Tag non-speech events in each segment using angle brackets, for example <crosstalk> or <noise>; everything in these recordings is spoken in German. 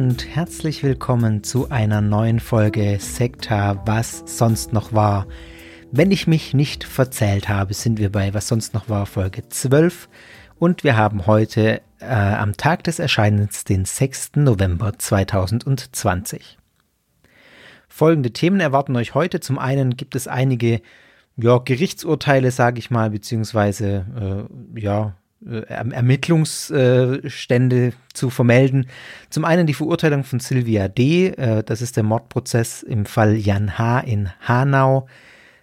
Und herzlich willkommen zu einer neuen Folge Sekta, was sonst noch war. Wenn ich mich nicht verzählt habe, sind wir bei Was sonst noch war Folge 12 und wir haben heute äh, am Tag des Erscheinens den 6. November 2020. Folgende Themen erwarten euch heute. Zum einen gibt es einige ja, Gerichtsurteile, sage ich mal, beziehungsweise äh, ja, Ermittlungsstände zu vermelden. Zum einen die Verurteilung von Sylvia D., äh, das ist der Mordprozess im Fall Jan H. in Hanau.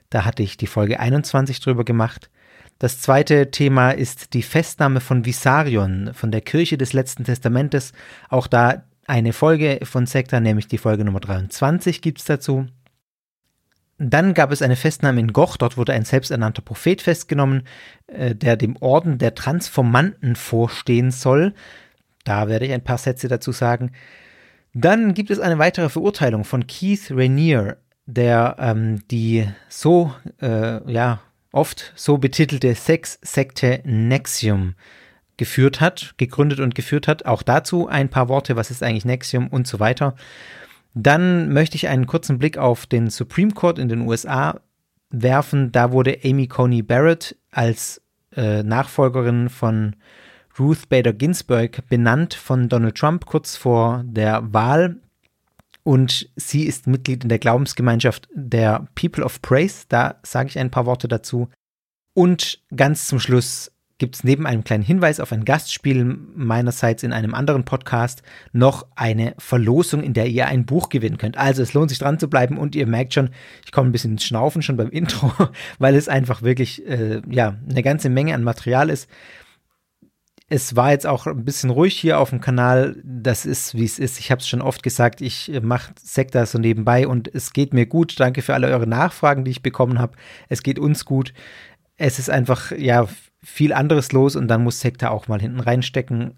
Da hatte ich die Folge 21 drüber gemacht. Das zweite Thema ist die Festnahme von Visarion, von der Kirche des letzten Testamentes. Auch da eine Folge von Sekta, nämlich die Folge Nummer 23 gibt es dazu. Dann gab es eine Festnahme in Goch, dort wurde ein selbsternannter Prophet festgenommen, äh, der dem Orden der Transformanten vorstehen soll. Da werde ich ein paar Sätze dazu sagen. Dann gibt es eine weitere Verurteilung von Keith Rainier, der ähm, die so, äh, ja, oft so betitelte Sexsekte Nexium geführt hat, gegründet und geführt hat. Auch dazu ein paar Worte, was ist eigentlich Nexium und so weiter. Dann möchte ich einen kurzen Blick auf den Supreme Court in den USA werfen. Da wurde Amy Coney Barrett als äh, Nachfolgerin von Ruth Bader Ginsburg benannt von Donald Trump kurz vor der Wahl. Und sie ist Mitglied in der Glaubensgemeinschaft der People of Praise. Da sage ich ein paar Worte dazu. Und ganz zum Schluss gibt es neben einem kleinen Hinweis auf ein Gastspiel meinerseits in einem anderen Podcast noch eine Verlosung, in der ihr ein Buch gewinnen könnt. Also es lohnt sich dran zu bleiben und ihr merkt schon, ich komme ein bisschen ins Schnaufen schon beim <laughs> Intro, weil es einfach wirklich äh, ja eine ganze Menge an Material ist. Es war jetzt auch ein bisschen ruhig hier auf dem Kanal. Das ist, wie es ist. Ich habe es schon oft gesagt, ich mache Sekta so nebenbei und es geht mir gut. Danke für alle eure Nachfragen, die ich bekommen habe. Es geht uns gut. Es ist einfach, ja, viel anderes los und dann muss Sekta auch mal hinten reinstecken.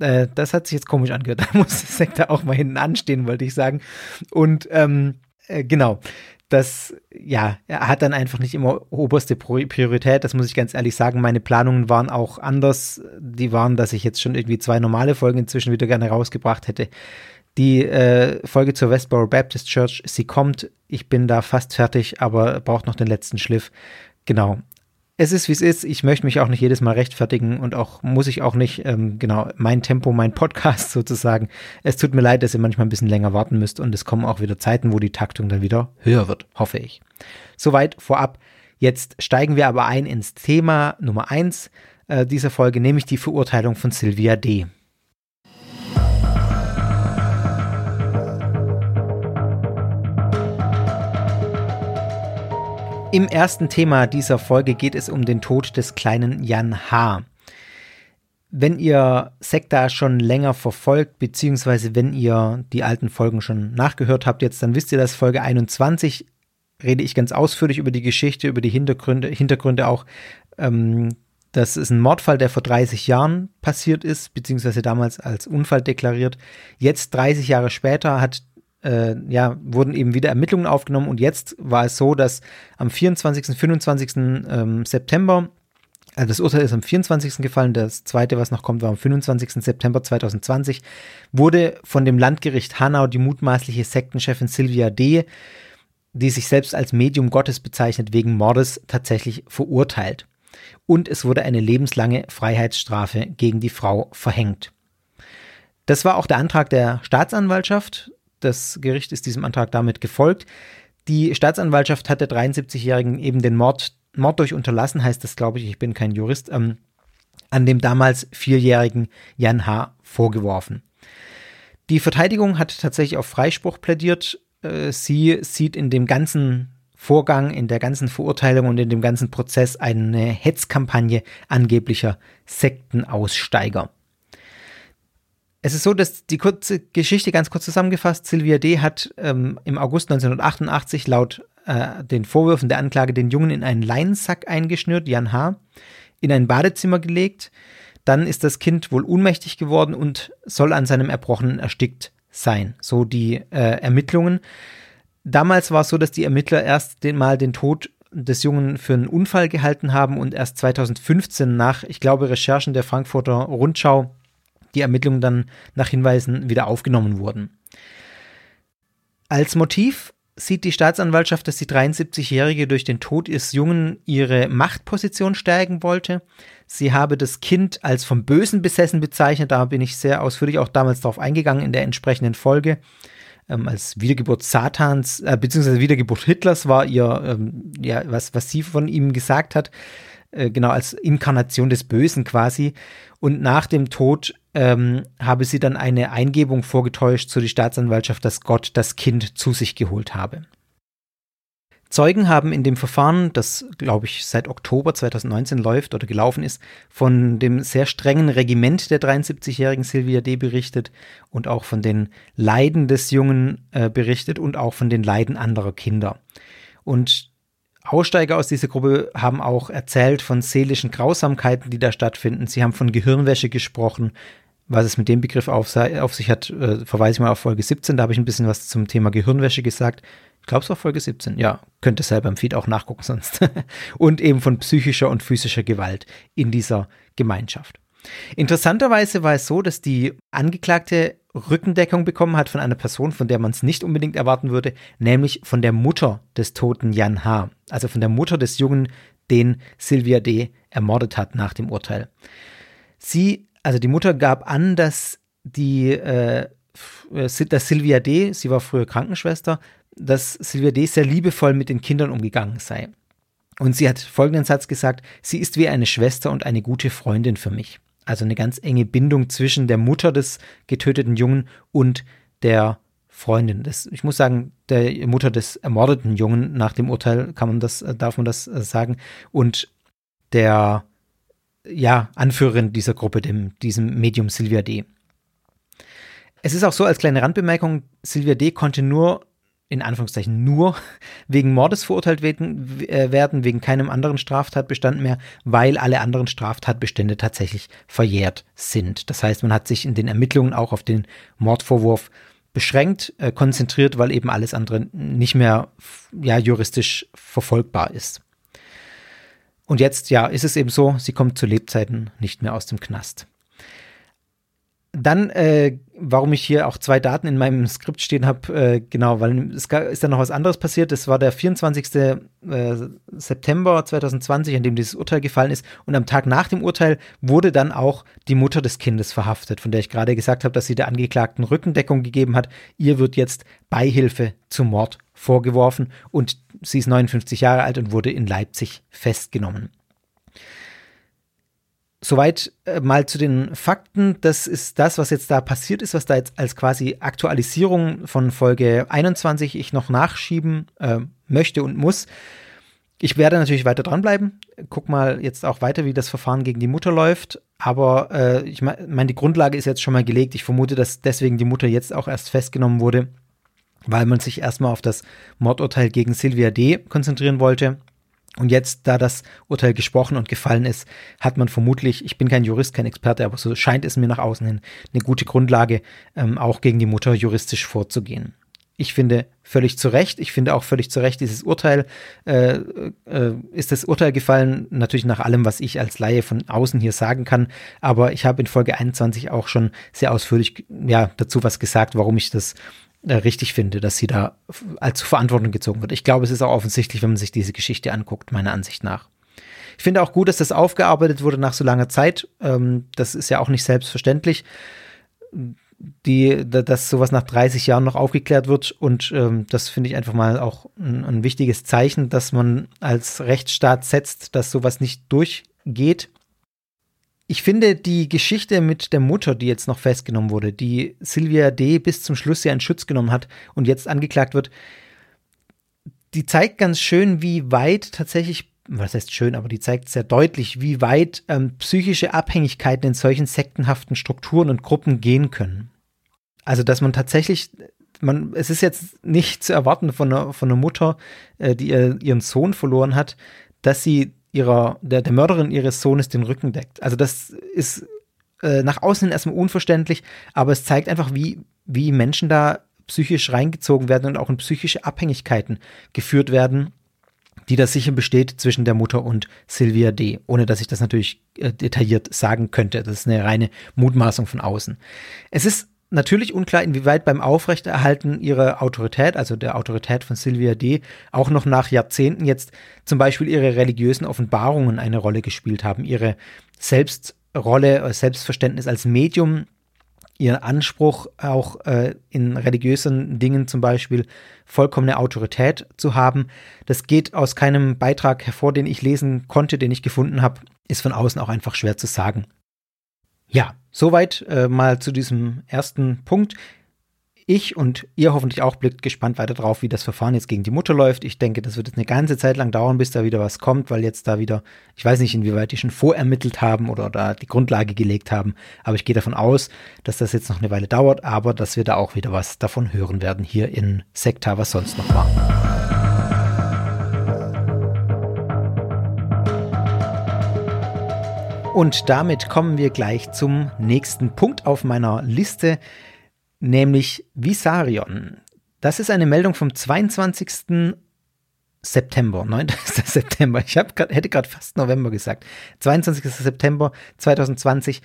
Äh, das hat sich jetzt komisch angehört. <laughs> Da muss Sekta auch mal hinten anstehen, wollte ich sagen. Und ähm, äh, genau, das, ja, er hat dann einfach nicht immer oberste Priorität, das muss ich ganz ehrlich sagen. Meine Planungen waren auch anders. Die waren, dass ich jetzt schon irgendwie zwei normale Folgen inzwischen wieder gerne rausgebracht hätte. Die äh, Folge zur Westboro Baptist Church, sie kommt. Ich bin da fast fertig, aber braucht noch den letzten Schliff. Genau es ist, wie es ist. Ich möchte mich auch nicht jedes Mal rechtfertigen und auch muss ich auch nicht, ähm, genau, mein Tempo, mein Podcast <laughs> sozusagen. Es tut mir leid, dass ihr manchmal ein bisschen länger warten müsst und es kommen auch wieder Zeiten, wo die Taktung dann wieder höher wird, hoffe ich. Soweit vorab. Jetzt steigen wir aber ein ins Thema Nummer eins äh, dieser Folge, nämlich die Verurteilung von Sylvia D. Im ersten Thema dieser Folge geht es um den Tod des kleinen Jan H. Wenn ihr Sekta schon länger verfolgt, beziehungsweise wenn ihr die alten Folgen schon nachgehört habt jetzt, dann wisst ihr, dass Folge 21 rede ich ganz ausführlich über die Geschichte, über die Hintergründe, Hintergründe auch. Ähm, das ist ein Mordfall, der vor 30 Jahren passiert ist, beziehungsweise damals als Unfall deklariert. Jetzt, 30 Jahre später, hat äh, ja, wurden eben wieder Ermittlungen aufgenommen und jetzt war es so, dass am 24., 25. Ähm, September, also das Urteil ist am 24. gefallen, das zweite, was noch kommt, war am 25. September 2020, wurde von dem Landgericht Hanau die mutmaßliche Sektenchefin Sylvia D., die sich selbst als Medium Gottes bezeichnet, wegen Mordes tatsächlich verurteilt. Und es wurde eine lebenslange Freiheitsstrafe gegen die Frau verhängt. Das war auch der Antrag der Staatsanwaltschaft. Das Gericht ist diesem Antrag damit gefolgt. Die Staatsanwaltschaft hat der 73-Jährigen eben den Mord, Mord durch Unterlassen, heißt das, glaube ich, ich bin kein Jurist, ähm, an dem damals vierjährigen Jan H. vorgeworfen. Die Verteidigung hat tatsächlich auf Freispruch plädiert. Äh, sie sieht in dem ganzen Vorgang, in der ganzen Verurteilung und in dem ganzen Prozess eine Hetzkampagne angeblicher Sektenaussteiger. Es ist so, dass die kurze Geschichte ganz kurz zusammengefasst, Sylvia D. hat ähm, im August 1988 laut äh, den Vorwürfen der Anklage den Jungen in einen Leinsack eingeschnürt, Jan H., in ein Badezimmer gelegt. Dann ist das Kind wohl ohnmächtig geworden und soll an seinem Erbrochenen erstickt sein. So die äh, Ermittlungen. Damals war es so, dass die Ermittler erst den, mal den Tod des Jungen für einen Unfall gehalten haben und erst 2015 nach, ich glaube, Recherchen der Frankfurter Rundschau die Ermittlungen dann nach Hinweisen wieder aufgenommen wurden. Als Motiv sieht die Staatsanwaltschaft, dass die 73-Jährige durch den Tod ihres Jungen ihre Machtposition stärken wollte. Sie habe das Kind als vom Bösen besessen bezeichnet. Da bin ich sehr ausführlich auch damals darauf eingegangen in der entsprechenden Folge. Ähm, als Wiedergeburt Satans, äh, beziehungsweise Wiedergeburt Hitlers war ihr, ähm, ja, was, was sie von ihm gesagt hat. Äh, genau, als Inkarnation des Bösen quasi. Und nach dem Tod ähm, habe sie dann eine Eingebung vorgetäuscht zu der Staatsanwaltschaft, dass Gott das Kind zu sich geholt habe. Zeugen haben in dem Verfahren, das glaube ich seit Oktober 2019 läuft oder gelaufen ist, von dem sehr strengen Regiment der 73-jährigen Sylvia D. berichtet und auch von den Leiden des Jungen äh, berichtet und auch von den Leiden anderer Kinder. Und Aussteiger aus dieser Gruppe haben auch erzählt von seelischen Grausamkeiten, die da stattfinden. Sie haben von Gehirnwäsche gesprochen. Was es mit dem Begriff auf, auf sich hat, äh, verweise ich mal auf Folge 17. Da habe ich ein bisschen was zum Thema Gehirnwäsche gesagt. Ich glaube, es war Folge 17. Ja, könnt ihr selber im Feed auch nachgucken sonst. <laughs> und eben von psychischer und physischer Gewalt in dieser Gemeinschaft. Interessanterweise war es so, dass die Angeklagte Rückendeckung bekommen hat von einer Person, von der man es nicht unbedingt erwarten würde, nämlich von der Mutter des toten Jan H., also von der Mutter des Jungen, den Sylvia D. ermordet hat nach dem Urteil. Sie, also die Mutter gab an, dass die, äh, dass Sylvia D., sie war früher Krankenschwester, dass Sylvia D. sehr liebevoll mit den Kindern umgegangen sei. Und sie hat folgenden Satz gesagt, sie ist wie eine Schwester und eine gute Freundin für mich. Also eine ganz enge Bindung zwischen der Mutter des getöteten Jungen und der Freundin. Das, ich muss sagen, der Mutter des ermordeten Jungen nach dem Urteil kann man das, darf man das äh, sagen. Und der ja, Anführerin dieser Gruppe, dem, diesem Medium Silvia D. Es ist auch so, als kleine Randbemerkung, Silvia D. konnte nur in Anführungszeichen nur <laughs> wegen Mordes verurteilt werden, äh, werden, wegen keinem anderen Straftatbestand mehr, weil alle anderen Straftatbestände tatsächlich verjährt sind. Das heißt, man hat sich in den Ermittlungen auch auf den Mordvorwurf beschränkt, äh, konzentriert, weil eben alles andere nicht mehr ja, juristisch verfolgbar ist. Und jetzt, ja, ist es eben so, sie kommt zu Lebzeiten nicht mehr aus dem Knast. Dann, äh, warum ich hier auch zwei Daten in meinem Skript stehen habe, äh, genau, weil es ist da noch was anderes passiert. Das war der 24. Äh, September 2020, an dem dieses Urteil gefallen ist. Und am Tag nach dem Urteil wurde dann auch die Mutter des Kindes verhaftet, von der ich gerade gesagt habe, dass sie der Angeklagten Rückendeckung gegeben hat. Ihr wird jetzt Beihilfe zum Mord vorgeworfen und sie ist 59 Jahre alt und wurde in Leipzig festgenommen. Soweit äh, mal zu den Fakten. Das ist das, was jetzt da passiert ist, was da jetzt als quasi Aktualisierung von Folge 21 ich noch nachschieben äh, möchte und muss. Ich werde natürlich weiter dranbleiben. Guck mal jetzt auch weiter, wie das Verfahren gegen die Mutter läuft. Aber äh, ich meine, die Grundlage ist jetzt schon mal gelegt. Ich vermute, dass deswegen die Mutter jetzt auch erst festgenommen wurde, weil man sich erstmal auf das Mordurteil gegen Sylvia D. konzentrieren wollte. Und jetzt, da das Urteil gesprochen und gefallen ist, hat man vermutlich, ich bin kein Jurist, kein Experte, aber so scheint es mir nach außen hin eine gute Grundlage, ähm, auch gegen die Mutter juristisch vorzugehen. Ich finde völlig zu Recht, ich finde auch völlig zu Recht, dieses Urteil, äh, äh, ist das Urteil gefallen, natürlich nach allem, was ich als Laie von außen hier sagen kann, aber ich habe in Folge 21 auch schon sehr ausführlich ja, dazu was gesagt, warum ich das richtig finde, dass sie da als Verantwortung gezogen wird. Ich glaube, es ist auch offensichtlich, wenn man sich diese Geschichte anguckt, meiner Ansicht nach. Ich finde auch gut, dass das aufgearbeitet wurde nach so langer Zeit. Ähm, das ist ja auch nicht selbstverständlich, die, dass sowas nach 30 Jahren noch aufgeklärt wird. Und ähm, das finde ich einfach mal auch ein, ein wichtiges Zeichen, dass man als Rechtsstaat setzt, dass sowas nicht durchgeht ich finde die Geschichte mit der Mutter, die jetzt noch festgenommen wurde, die Sylvia D. bis zum Schluss ja in Schutz genommen hat und jetzt angeklagt wird, die zeigt ganz schön, wie weit tatsächlich, was heißt schön, aber die zeigt sehr deutlich, wie weit ähm, psychische Abhängigkeiten in solchen sektenhaften Strukturen und Gruppen gehen können. Also, dass man tatsächlich, man, es ist jetzt nicht zu erwarten von einer, von einer Mutter, äh, die ihr, ihren Sohn verloren hat, dass sie ihrer, der, der Mörderin ihres Sohnes den Rücken deckt. Also das ist äh, nach außen hin erstmal unverständlich, aber es zeigt einfach, wie, wie Menschen da psychisch reingezogen werden und auch in psychische Abhängigkeiten geführt werden, die da sicher besteht zwischen der Mutter und Sylvia D., ohne dass ich das natürlich äh, detailliert sagen könnte. Das ist eine reine Mutmaßung von außen. Es ist natürlich unklar, inwieweit beim Aufrechterhalten ihrer Autorität, also der Autorität von Sylvia D., auch noch nach Jahrzehnten jetzt zum Beispiel ihre religiösen Offenbarungen eine Rolle gespielt haben, ihre Selbstrolle, äh, Selbstverständnis als Medium, ihr Anspruch auch äh, in religiösen Dingen zum Beispiel vollkommene Autorität zu haben. Das geht aus keinem Beitrag hervor, den ich lesen konnte, den ich gefunden habe, ist von außen auch einfach schwer zu sagen. Ja, soweit äh, mal zu diesem ersten Punkt. Ich und ihr hoffentlich auch blickt gespannt weiter drauf, wie das Verfahren jetzt gegen die Mutter läuft. Ich denke, das wird jetzt eine ganze Zeit lang dauern, bis da wieder was kommt, weil jetzt da wieder, ich weiß nicht, inwieweit die schon vorermittelt haben oder da die Grundlage gelegt haben, aber ich gehe davon aus, dass das jetzt noch eine Weile dauert, aber dass wir da auch wieder was davon hören werden hier in Sekta, was sonst noch war. Und damit kommen wir gleich zum nächsten Punkt auf meiner Liste, nämlich Visarion. Das ist eine Meldung vom 22. September, 9. <laughs> September. Ich grad, hätte gerade fast November gesagt. 22. September 2020.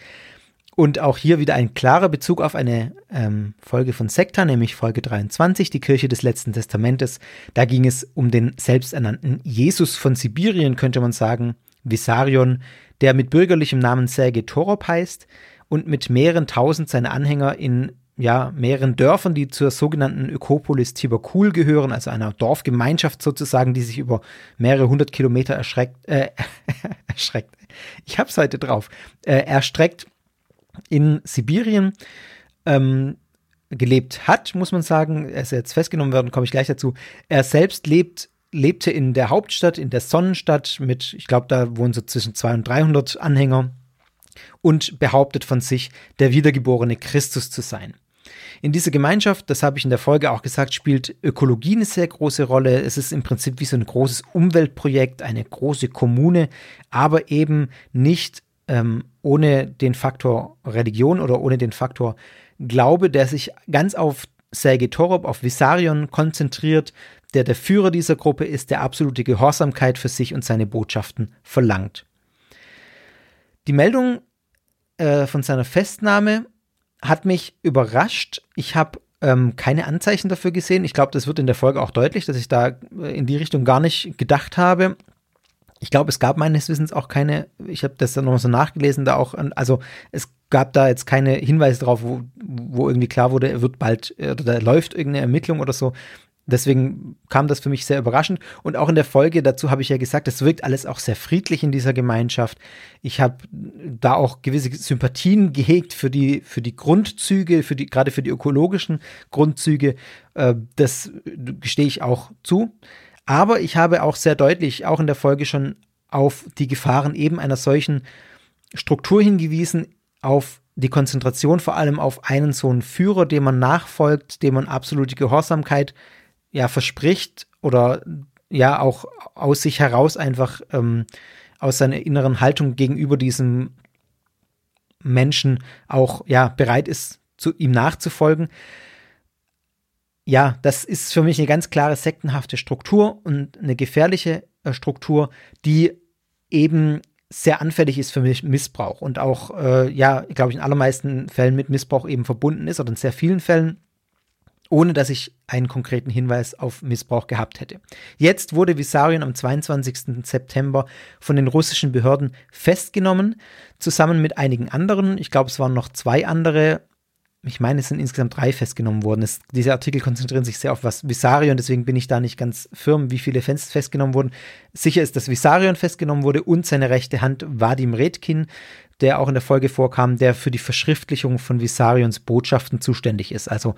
Und auch hier wieder ein klarer Bezug auf eine ähm, Folge von Sekta, nämlich Folge 23, die Kirche des letzten Testamentes. Da ging es um den selbsternannten Jesus von Sibirien, könnte man sagen, Visarion, der mit bürgerlichem Namen Sergei Torop heißt und mit mehreren tausend seiner Anhänger in ja, mehreren Dörfern, die zur sogenannten Ökopolis Tiberkul gehören, also einer Dorfgemeinschaft sozusagen, die sich über mehrere hundert Kilometer erschreckt, äh, <laughs> erschreckt, ich hab's heute drauf, äh, erstreckt in Sibirien ähm, gelebt hat, muss man sagen. Er ist jetzt festgenommen worden, komme ich gleich dazu. Er selbst lebt lebte in der Hauptstadt, in der Sonnenstadt mit, ich glaube, da wohnen so zwischen 200 und 300 Anhänger und behauptet von sich, der wiedergeborene Christus zu sein. In dieser Gemeinschaft, das habe ich in der Folge auch gesagt, spielt Ökologie eine sehr große Rolle. Es ist im Prinzip wie so ein großes Umweltprojekt, eine große Kommune, aber eben nicht ähm, ohne den Faktor Religion oder ohne den Faktor Glaube, der sich ganz auf Sergei Torop, auf Vissarion konzentriert, der der Führer dieser Gruppe ist, der absolute Gehorsamkeit für sich und seine Botschaften verlangt. Die Meldung äh, von seiner Festnahme hat mich überrascht. Ich habe ähm, keine Anzeichen dafür gesehen. Ich glaube, das wird in der Folge auch deutlich, dass ich da äh, in die Richtung gar nicht gedacht habe. Ich glaube, es gab meines Wissens auch keine, ich habe das dann noch so nachgelesen, da auch, also es gab da jetzt keine Hinweise drauf, wo, wo irgendwie klar wurde, er wird bald, äh, oder da läuft irgendeine Ermittlung oder so. Deswegen kam das für mich sehr überraschend. Und auch in der Folge dazu habe ich ja gesagt, es wirkt alles auch sehr friedlich in dieser Gemeinschaft. Ich habe da auch gewisse Sympathien gehegt für die, für die Grundzüge, für die, gerade für die ökologischen Grundzüge. Äh, das gestehe ich auch zu. Aber ich habe auch sehr deutlich, auch in der Folge schon auf die Gefahren eben einer solchen Struktur hingewiesen, auf die Konzentration vor allem auf einen so einen Führer, dem man nachfolgt, dem man absolute Gehorsamkeit ja verspricht oder ja auch aus sich heraus einfach ähm, aus seiner inneren Haltung gegenüber diesem Menschen auch ja bereit ist, zu ihm nachzufolgen. Ja, das ist für mich eine ganz klare sektenhafte Struktur und eine gefährliche äh, Struktur, die eben sehr anfällig ist für Missbrauch und auch, äh, ja, glaube ich, in allermeisten Fällen mit Missbrauch eben verbunden ist oder in sehr vielen Fällen ohne dass ich einen konkreten Hinweis auf Missbrauch gehabt hätte. Jetzt wurde Vissarion am 22. September von den russischen Behörden festgenommen, zusammen mit einigen anderen. Ich glaube, es waren noch zwei andere. Ich meine, es sind insgesamt drei festgenommen worden. Es, diese Artikel konzentrieren sich sehr auf was Vissarion, deswegen bin ich da nicht ganz firm, wie viele Fans festgenommen wurden. Sicher ist, dass Vissarion festgenommen wurde und seine rechte Hand Vadim Redkin, der auch in der Folge vorkam, der für die Verschriftlichung von Vissarions Botschaften zuständig ist. Also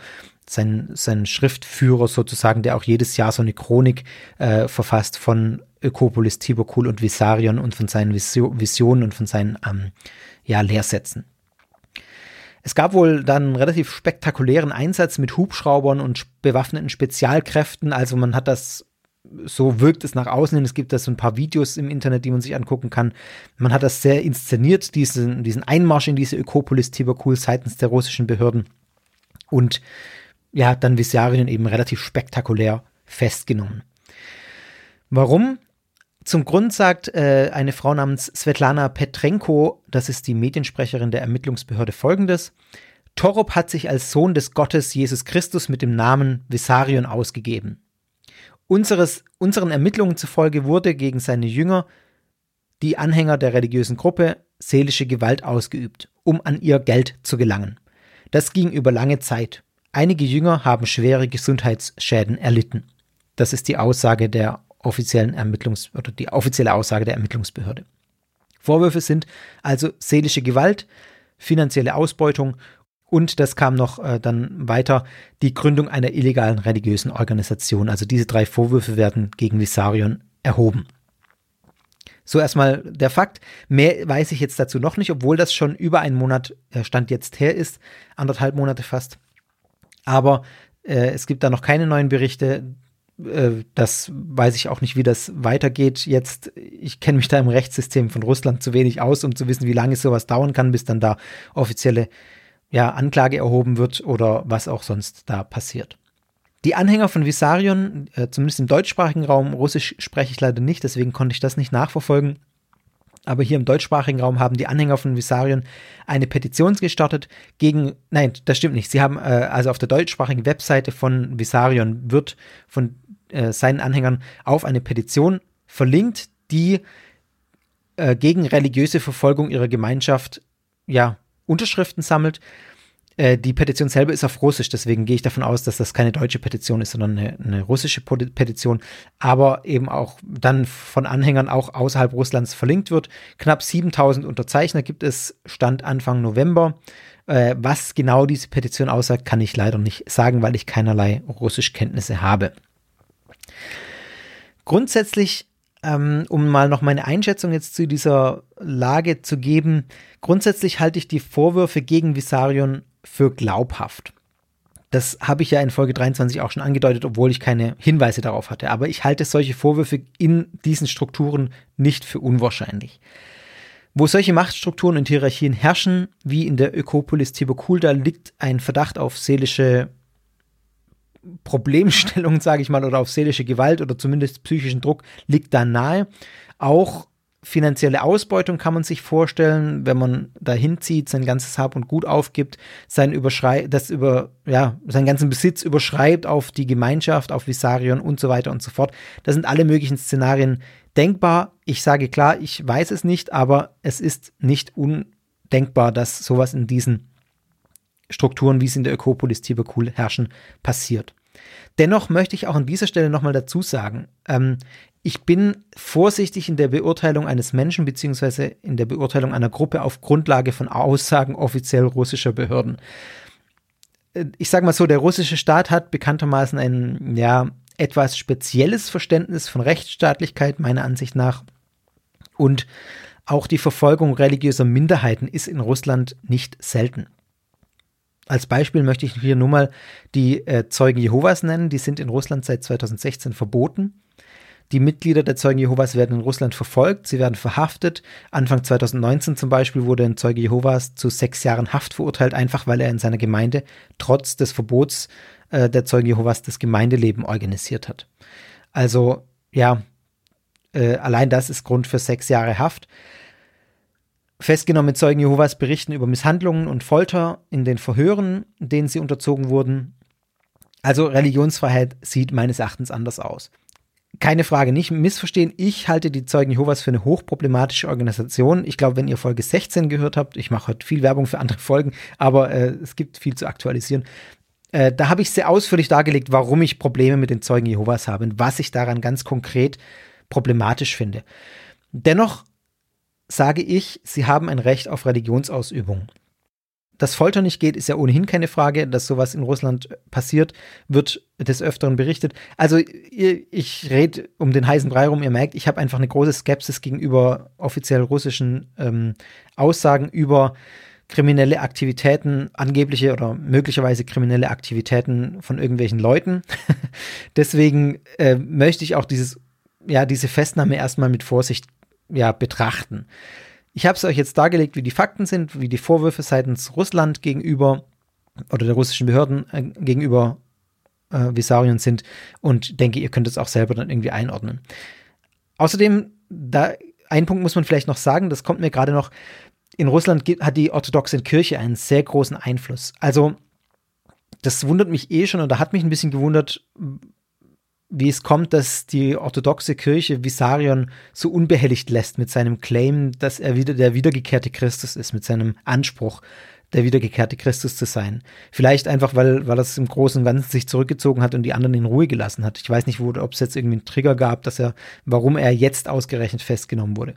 sein, sein Schriftführer sozusagen, der auch jedes Jahr so eine Chronik äh, verfasst von Ökopolis, Tiberkul und Vissarion und von seinen Visionen und von seinen ähm, ja, Lehrsätzen. Es gab wohl dann einen relativ spektakulären Einsatz mit Hubschraubern und bewaffneten Spezialkräften. Also man hat das so wirkt es nach außen hin. Es gibt da so ein paar Videos im Internet, die man sich angucken kann. Man hat das sehr inszeniert, diesen, diesen Einmarsch in diese Ökopolis Tiberkul seitens der russischen Behörden. Und ja, dann Visarien eben relativ spektakulär festgenommen. Warum Zum Grund sagt äh, eine Frau namens Svetlana Petrenko, das ist die Mediensprecherin der Ermittlungsbehörde, folgendes. Torop hat sich als Sohn des Gottes Jesus Christus mit dem Namen Vissarion ausgegeben. Unseres, unseren Ermittlungen zufolge wurde gegen seine Jünger, die Anhänger der religiösen Gruppe, seelische Gewalt ausgeübt, um an ihr Geld zu gelangen. Das ging über lange Zeit. Einige Jünger haben schwere Gesundheitsschäden erlitten. Das ist die Aussage der offiziellen Ermittlungs- oder die offizielle Aussage der Ermittlungsbehörde. Vorwürfe sind also seelische Gewalt, finanzielle Ausbeutung und das kam noch äh, dann weiter, die Gründung einer illegalen religiösen Organisation. Also diese drei Vorwürfe werden gegen Vissarion erhoben. So erstmal der Fakt. Mehr weiß ich jetzt dazu noch nicht, obwohl das schon über einen Monat äh, Stand jetzt her ist, anderthalb Monate fast. Aber äh, es gibt da noch keine neuen Berichte. Äh, das weiß ich auch nicht, wie das weitergeht. Jetzt, ich kenne mich da im Rechtssystem von Russland zu wenig aus, um zu wissen, wie lange sowas dauern kann, bis dann da offizielle ja, Anklage erhoben wird oder was auch sonst da passiert. Die Anhänger von Vissarion, äh, zumindest im deutschsprachigen Raum, Russisch spreche ich leider nicht, deswegen konnte ich das nicht nachverfolgen. Aber hier im deutschsprachigen Raum haben die Anhänger von Vissarion eine Petition gestartet gegen, nein, das stimmt nicht. Sie haben äh, also auf der deutschsprachigen Webseite von Vissarion wird von äh, seinen Anhängern auf eine Petition verlinkt, die äh, gegen religiöse Verfolgung ihrer Gemeinschaft ja Unterschriften sammelt. Äh, die Petition selber ist auf Russisch, deswegen gehe ich davon aus, dass das keine deutsche Petition ist, sondern eine, eine russische Petition, aber eben auch dann von Anhängern auch außerhalb Russlands verlinkt wird. Knapp 7000 Unterzeichner gibt es, Stand Anfang November. Äh, was genau diese Petition aussagt, kann ich leider nicht sagen, weil ich keinerlei Russischkenntnisse habe. Grundsätzlich ähm, um mal noch meine Einschätzung jetzt zu dieser Lage zu geben, grundsätzlich halte ich die Vorwürfe gegen Visarion für glaubhaft. Das habe ich ja in Folge 23 auch schon angedeutet, obwohl ich keine Hinweise darauf hatte. Aber ich halte solche Vorwürfe in diesen Strukturen nicht für unwahrscheinlich. Wo solche Machtstrukturen und Hierarchien herrschen, wie in der Ökopolis Tiberkulda, liegt ein Verdacht auf seelische Problemstellung, <laughs> sage ich mal, oder auf seelische Gewalt oder zumindest psychischen Druck liegt da nahe. Auch finanzielle Ausbeutung kann man sich vorstellen, wenn man dahin zieht, sein ganzes Hab und Gut aufgibt, sein Überschrei das über, ja, seinen ganzen Besitz überschreibt auf die Gemeinschaft, auf Visarion und so weiter und so fort. Das sind alle möglichen Szenarien denkbar. Ich sage klar, ich weiß es nicht, aber es ist nicht undenkbar, dass sowas in diesen Strukturen, wie es in der Ökopolis Tibakul herrschen, passiert. Dennoch möchte ich auch an dieser Stelle nochmal dazu sagen, ähm, ich bin vorsichtig in der Beurteilung eines Menschen beziehungsweise in der Beurteilung einer Gruppe auf Grundlage von Aussagen offiziell russischer Behörden. Äh, ich sage mal so, der russische Staat hat bekanntermaßen ein ja etwas spezielles Verständnis von Rechtsstaatlichkeit meiner Ansicht nach und auch die Verfolgung religiöser Minderheiten ist in Russland nicht selten. Als Beispiel möchte ich hier nur mal die äh, Zeugen Jehovas nennen. Die sind in Russland seit 2016 verboten. Die Mitglieder der Zeugen Jehovas werden in Russland verfolgt, sie werden verhaftet. Anfang 2019 zum Beispiel wurde ein Zeuge Jehovas zu sechs Jahren Haft verurteilt, einfach weil er in seiner Gemeinde trotz des Verbots äh, der Zeugen Jehovas das Gemeindeleben organisiert hat. Also ja, äh, allein das ist Grund für sechs Jahre Haft. Festgenommene Zeugen Jehovas berichten über Misshandlungen und Folter in den Verhören, denen sie unterzogen wurden. Also Religionsfreiheit sieht meines Erachtens anders aus. Keine Frage, nicht missverstehen. Ich halte die Zeugen Jehovas für eine hochproblematische Organisation. Ich glaube, wenn ihr Folge 16 gehört habt, ich mache heute viel Werbung für andere Folgen, aber äh, es gibt viel zu aktualisieren. Äh, da habe ich sehr ausführlich dargelegt, warum ich Probleme mit den Zeugen Jehovas habe und was ich daran ganz konkret problematisch finde. Dennoch sage ich, sie haben ein Recht auf Religionsausübung. Dass Folter nicht geht, ist ja ohnehin keine Frage. Dass sowas in Russland passiert, wird des Öfteren berichtet. Also ich rede um den heißen Brei rum. Ihr merkt, ich habe einfach eine große Skepsis gegenüber offiziell russischen ähm, Aussagen über kriminelle Aktivitäten, angebliche oder möglicherweise kriminelle Aktivitäten von irgendwelchen Leuten. <laughs> Deswegen äh, möchte ich auch dieses, ja, diese Festnahme erstmal mit Vorsicht ja, betrachten. Ich habe es euch jetzt dargelegt, wie die Fakten sind, wie die Vorwürfe seitens Russland gegenüber oder der russischen Behörden äh, gegenüber äh, Visarion sind und denke, ihr könnt es auch selber dann irgendwie einordnen. Außerdem da ein Punkt muss man vielleicht noch sagen, das kommt mir gerade noch. In Russland hat die orthodoxe Kirche einen sehr großen Einfluss. Also, das wundert mich eh schon oder hat mich ein bisschen gewundert, wie es kommt, dass die orthodoxe Kirche Vissarion so unbehelligt lässt mit seinem Claim, dass er wieder der wiedergekehrte Christus ist, mit seinem Anspruch, der wiedergekehrte Christus zu sein. Vielleicht einfach, weil, weil er es im Großen und Ganzen sich zurückgezogen hat und die anderen in Ruhe gelassen hat. Ich weiß nicht, ob es jetzt irgendwie einen Trigger gab, dass er, warum er jetzt ausgerechnet festgenommen wurde.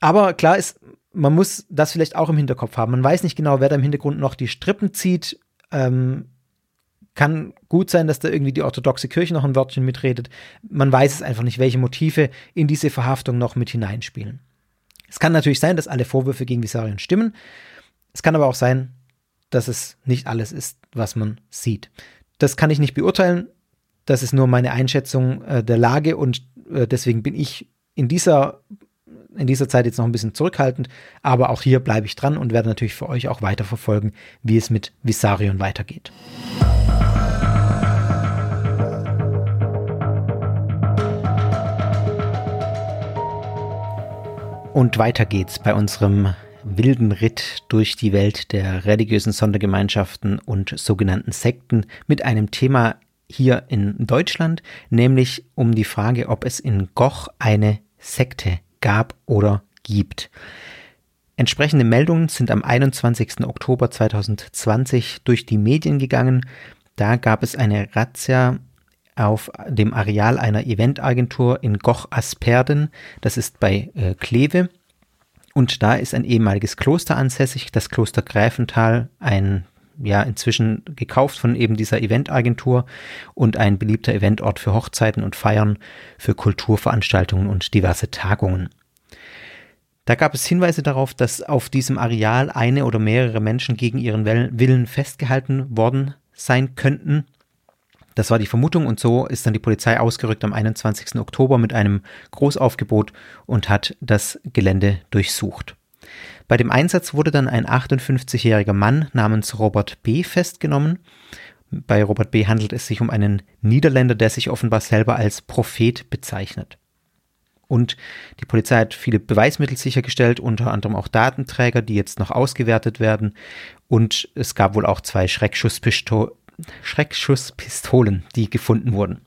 Aber klar ist, man muss das vielleicht auch im Hinterkopf haben. Man weiß nicht genau, wer da im Hintergrund noch die Strippen zieht. Ähm, kann gut sein, dass da irgendwie die orthodoxe Kirche noch ein Wörtchen mitredet. Man weiß es einfach nicht, welche Motive in diese Verhaftung noch mit hineinspielen. Es kann natürlich sein, dass alle Vorwürfe gegen Vissarion stimmen. Es kann aber auch sein, dass es nicht alles ist, was man sieht. Das kann ich nicht beurteilen. Das ist nur meine Einschätzung äh, der Lage und äh, deswegen bin ich in dieser, in dieser Zeit jetzt noch ein bisschen zurückhaltend. Aber auch hier bleibe ich dran und werde natürlich für euch auch weiterverfolgen, wie es mit Vissarion weitergeht. Und weiter geht's bei unserem wilden Ritt durch die Welt der religiösen Sondergemeinschaften und sogenannten Sekten mit einem Thema hier in Deutschland, nämlich um die Frage, ob es in Goch eine Sekte gab oder gibt. Entsprechende Meldungen sind am 21. Oktober 2020 durch die Medien gegangen. Da gab es eine Razzia auf dem Areal einer Eventagentur in Goch-Asperden. Das ist bei äh, Kleve. Und da ist ein ehemaliges Kloster ansässig, das Kloster Gräfenthal, ein ja inzwischen gekauft von eben dieser Eventagentur und ein beliebter Eventort für Hochzeiten und Feiern, für Kulturveranstaltungen und diverse Tagungen. Da gab es Hinweise darauf, dass auf diesem Areal eine oder mehrere Menschen gegen ihren Willen festgehalten worden sein könnten das war die Vermutung und so ist dann die Polizei ausgerückt am 21. Oktober mit einem Großaufgebot und hat das Gelände durchsucht. Bei dem Einsatz wurde dann ein 58-jähriger Mann namens Robert B. festgenommen. Bei Robert B. handelt es sich um einen Niederländer, der sich offenbar selber als Prophet bezeichnet. Und die Polizei hat viele Beweismittel sichergestellt, unter anderem auch Datenträger, die jetzt noch ausgewertet werden. Und es gab wohl auch zwei Schreckschusspistolen Schreckschusspistolen, die gefunden wurden.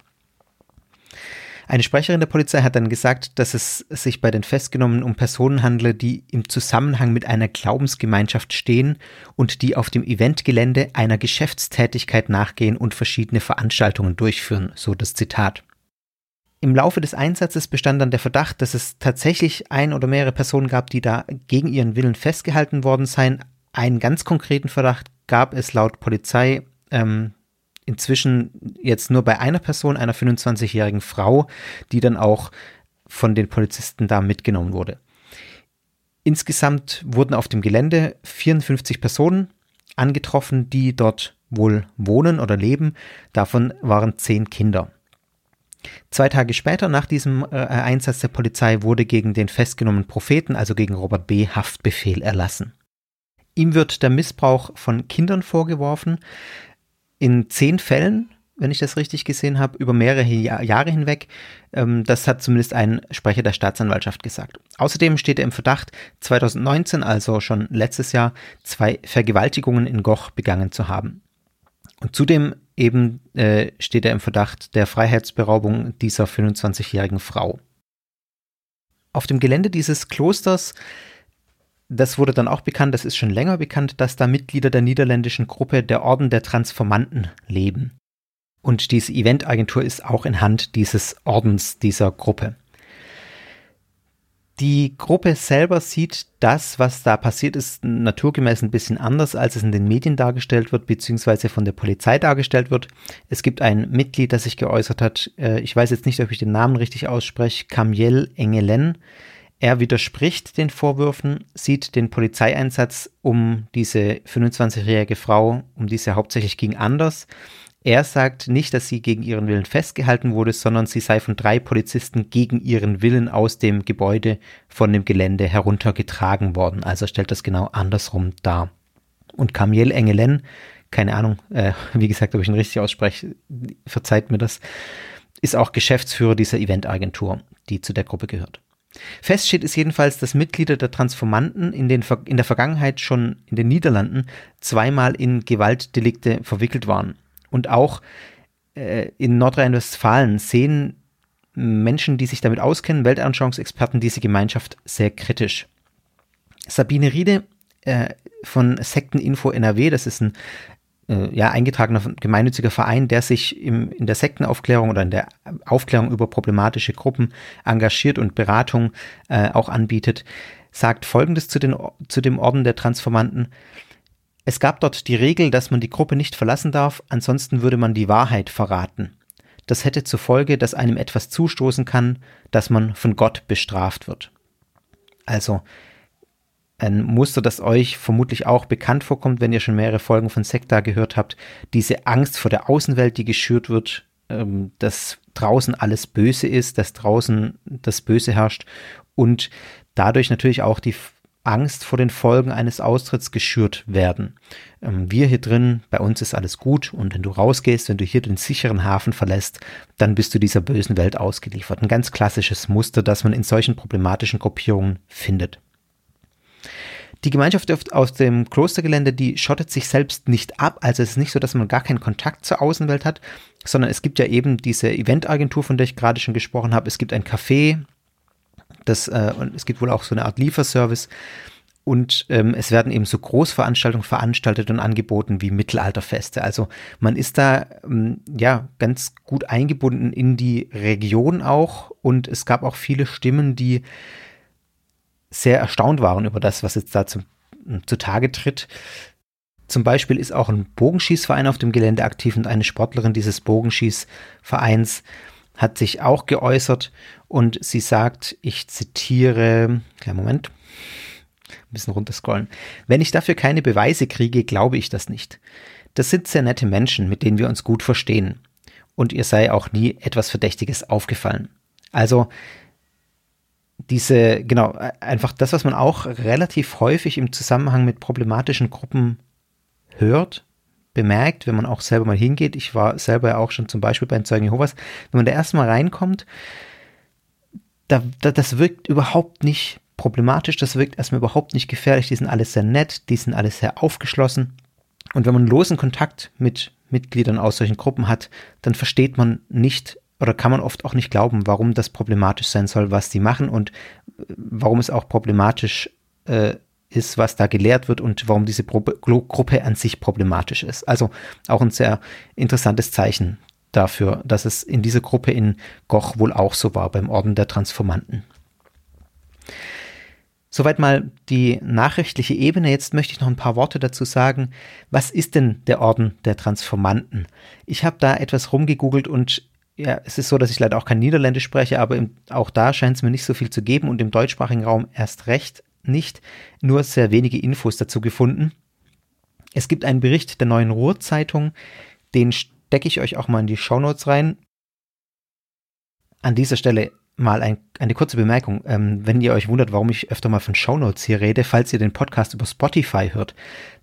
Eine Sprecherin der Polizei hat dann gesagt, dass es sich bei den Festgenommenen um Personen handle, die im Zusammenhang mit einer Glaubensgemeinschaft stehen und die auf dem Eventgelände einer Geschäftstätigkeit nachgehen und verschiedene Veranstaltungen durchführen, so das Zitat. Im Laufe des Einsatzes bestand dann der Verdacht, dass es tatsächlich ein oder mehrere Personen gab, die da gegen ihren Willen festgehalten worden seien. Einen ganz konkreten Verdacht gab es laut Polizei ähm, inzwischen jetzt nur bei einer Person, einer 25-jährigen Frau, die dann auch von den Polizisten da mitgenommen wurde. Insgesamt wurden auf dem Gelände 54 Personen angetroffen, die dort wohl wohnen oder leben. Davon waren zehn Kinder. Zwei Tage später, nach diesem äh, Einsatz der Polizei, wurde gegen den festgenommenen Propheten, also gegen Robert B., Haftbefehl erlassen. Ihm wird der Missbrauch von Kindern vorgeworfen in zehn Fällen, wenn ich das richtig gesehen habe, über mehrere Jahre hinweg. Ähm, das hat zumindest ein Sprecher der Staatsanwaltschaft gesagt. Außerdem steht er im Verdacht, 2019, also schon letztes Jahr, zwei Vergewaltigungen in Goch begangen zu haben. Und zudem eben äh, steht er im Verdacht der Freiheitsberaubung dieser 25-jährigen Frau. Auf dem Gelände dieses Klosters das wurde dann auch bekannt, das ist schon länger bekannt, dass da Mitglieder der niederländischen Gruppe der Orden der Transformanten leben. Und diese Eventagentur ist auch in Hand dieses Ordens, dieser Gruppe. Die Gruppe selber sieht das, was da passiert ist, naturgemäß ein bisschen anders, als es in den Medien dargestellt wird, beziehungsweise von der Polizei dargestellt wird. Es gibt ein Mitglied, das sich geäußert hat, äh, ich weiß jetzt nicht, ob ich den Namen richtig ausspreche, Kamiel Engelen, er widerspricht den Vorwürfen, sieht den Polizeieinsatz um diese 25-jährige Frau, um die es ja hauptsächlich ging, anders. Er sagt nicht, dass sie gegen ihren Willen festgehalten wurde, sondern sie sei von drei Polizisten gegen ihren Willen aus dem Gebäude von dem Gelände heruntergetragen worden. Also stellt das genau andersrum dar. Und Kamiel Engelen, keine Ahnung, äh, wie gesagt, ob ich ihn richtig ausspreche, verzeiht mir das, ist auch Geschäftsführer dieser Eventagentur, die zu der Gruppe gehört. Fest steht es jedenfalls, dass Mitglieder der Transformanten in, den, in der Vergangenheit schon in den Niederlanden zweimal in Gewaltdelikte verwickelt waren. Und auch äh, in Nordrhein-Westfalen sehen Menschen, die sich damit auskennen, Weltanschauungsexperten, diese Gemeinschaft sehr kritisch. Sabine Riede äh, von Sekteninfo NRW, das ist ein äh, ja, eingetragener gemeinnütziger Verein, der sich im, in der Sektenaufklärung oder in der Aufklärung über problematische Gruppen engagiert und Beratung äh, auch anbietet, sagt Folgendes zu, den, zu dem Orden der Transformanten. Es gab dort die Regel, dass man die Gruppe nicht verlassen darf, ansonsten würde man die Wahrheit verraten. Das hätte zur Folge, dass einem etwas zustoßen kann, dass man von Gott bestraft wird. Also ein Muster, das euch vermutlich auch bekannt vorkommt, wenn ihr schon mehrere Folgen von Sekta gehört habt. Diese Angst vor der Außenwelt, die geschürt wird, ähm, dass draußen alles böse ist, dass draußen das Böse herrscht und dadurch natürlich auch die Angst vor den Folgen eines Austritts geschürt werden. Ähm, wir hier drin, bei uns ist alles gut und wenn du rausgehst, wenn du hier den sicheren Hafen verlässt, dann bist du dieser bösen Welt ausgeliefert. Ein ganz klassisches Muster, das man in solchen problematischen Gruppierungen findet. Die Gemeinschaft aus dem Klostergelände, die schottet sich selbst nicht ab. Also es ist nicht so, dass man gar keinen Kontakt zur Außenwelt hat, sondern es gibt ja eben diese Eventagentur, von der ich gerade schon gesprochen habe. Es gibt ein Café, das, äh, und es gibt wohl auch so eine Art Lieferservice. Und ähm, es werden eben so Großveranstaltungen veranstaltet und angeboten wie Mittelalterfeste. Also man ist da ähm, ja ganz gut eingebunden in die Region auch. Und es gab auch viele Stimmen, die sehr erstaunt waren über das, was jetzt da zum, zutage tritt. Zum Beispiel ist auch ein Bogenschießverein auf dem Gelände aktiv und eine Sportlerin dieses Bogenschießvereins hat sich auch geäußert und sie sagt, ich zitiere, kleinen Moment, ein bisschen runterscrollen. Wenn ich dafür keine Beweise kriege, glaube ich das nicht. Das sind sehr nette Menschen, mit denen wir uns gut verstehen. Und ihr sei auch nie etwas Verdächtiges aufgefallen. Also diese, genau, einfach das, was man auch relativ häufig im Zusammenhang mit problematischen Gruppen hört, bemerkt, wenn man auch selber mal hingeht. Ich war selber ja auch schon zum Beispiel beim Zeugen Jehovas. Wenn man da erstmal reinkommt, da, da, das wirkt überhaupt nicht problematisch, das wirkt erstmal überhaupt nicht gefährlich. Die sind alles sehr nett, die sind alles sehr aufgeschlossen. Und wenn man losen Kontakt mit Mitgliedern aus solchen Gruppen hat, dann versteht man nicht, oder kann man oft auch nicht glauben, warum das problematisch sein soll, was die machen und äh, warum es auch problematisch äh, ist, was da gelehrt wird und warum diese Pro Gruppe an sich problematisch ist. Also auch ein sehr interessantes Zeichen dafür, dass es in dieser Gruppe in Goch wohl auch so war, beim Orden der Transformanten. Soweit mal die nachrichtliche Ebene. Jetzt möchte ich noch ein paar Worte dazu sagen. Was ist denn der Orden der Transformanten? Ich habe da etwas rumgegoogelt und ja, es ist so, dass ich leider auch kein Niederländisch spreche, aber im, auch da scheint es mir nicht so viel zu geben und im deutschsprachigen Raum erst recht nicht. Nur sehr wenige Infos dazu gefunden. Es gibt einen Bericht der Neuen Ruhrzeitung, den stecke ich euch auch mal in die Shownotes rein. An dieser Stelle mal ein, eine kurze Bemerkung. Ähm, wenn ihr euch wundert, warum ich öfter mal von Shownotes hier rede, falls ihr den Podcast über Spotify hört,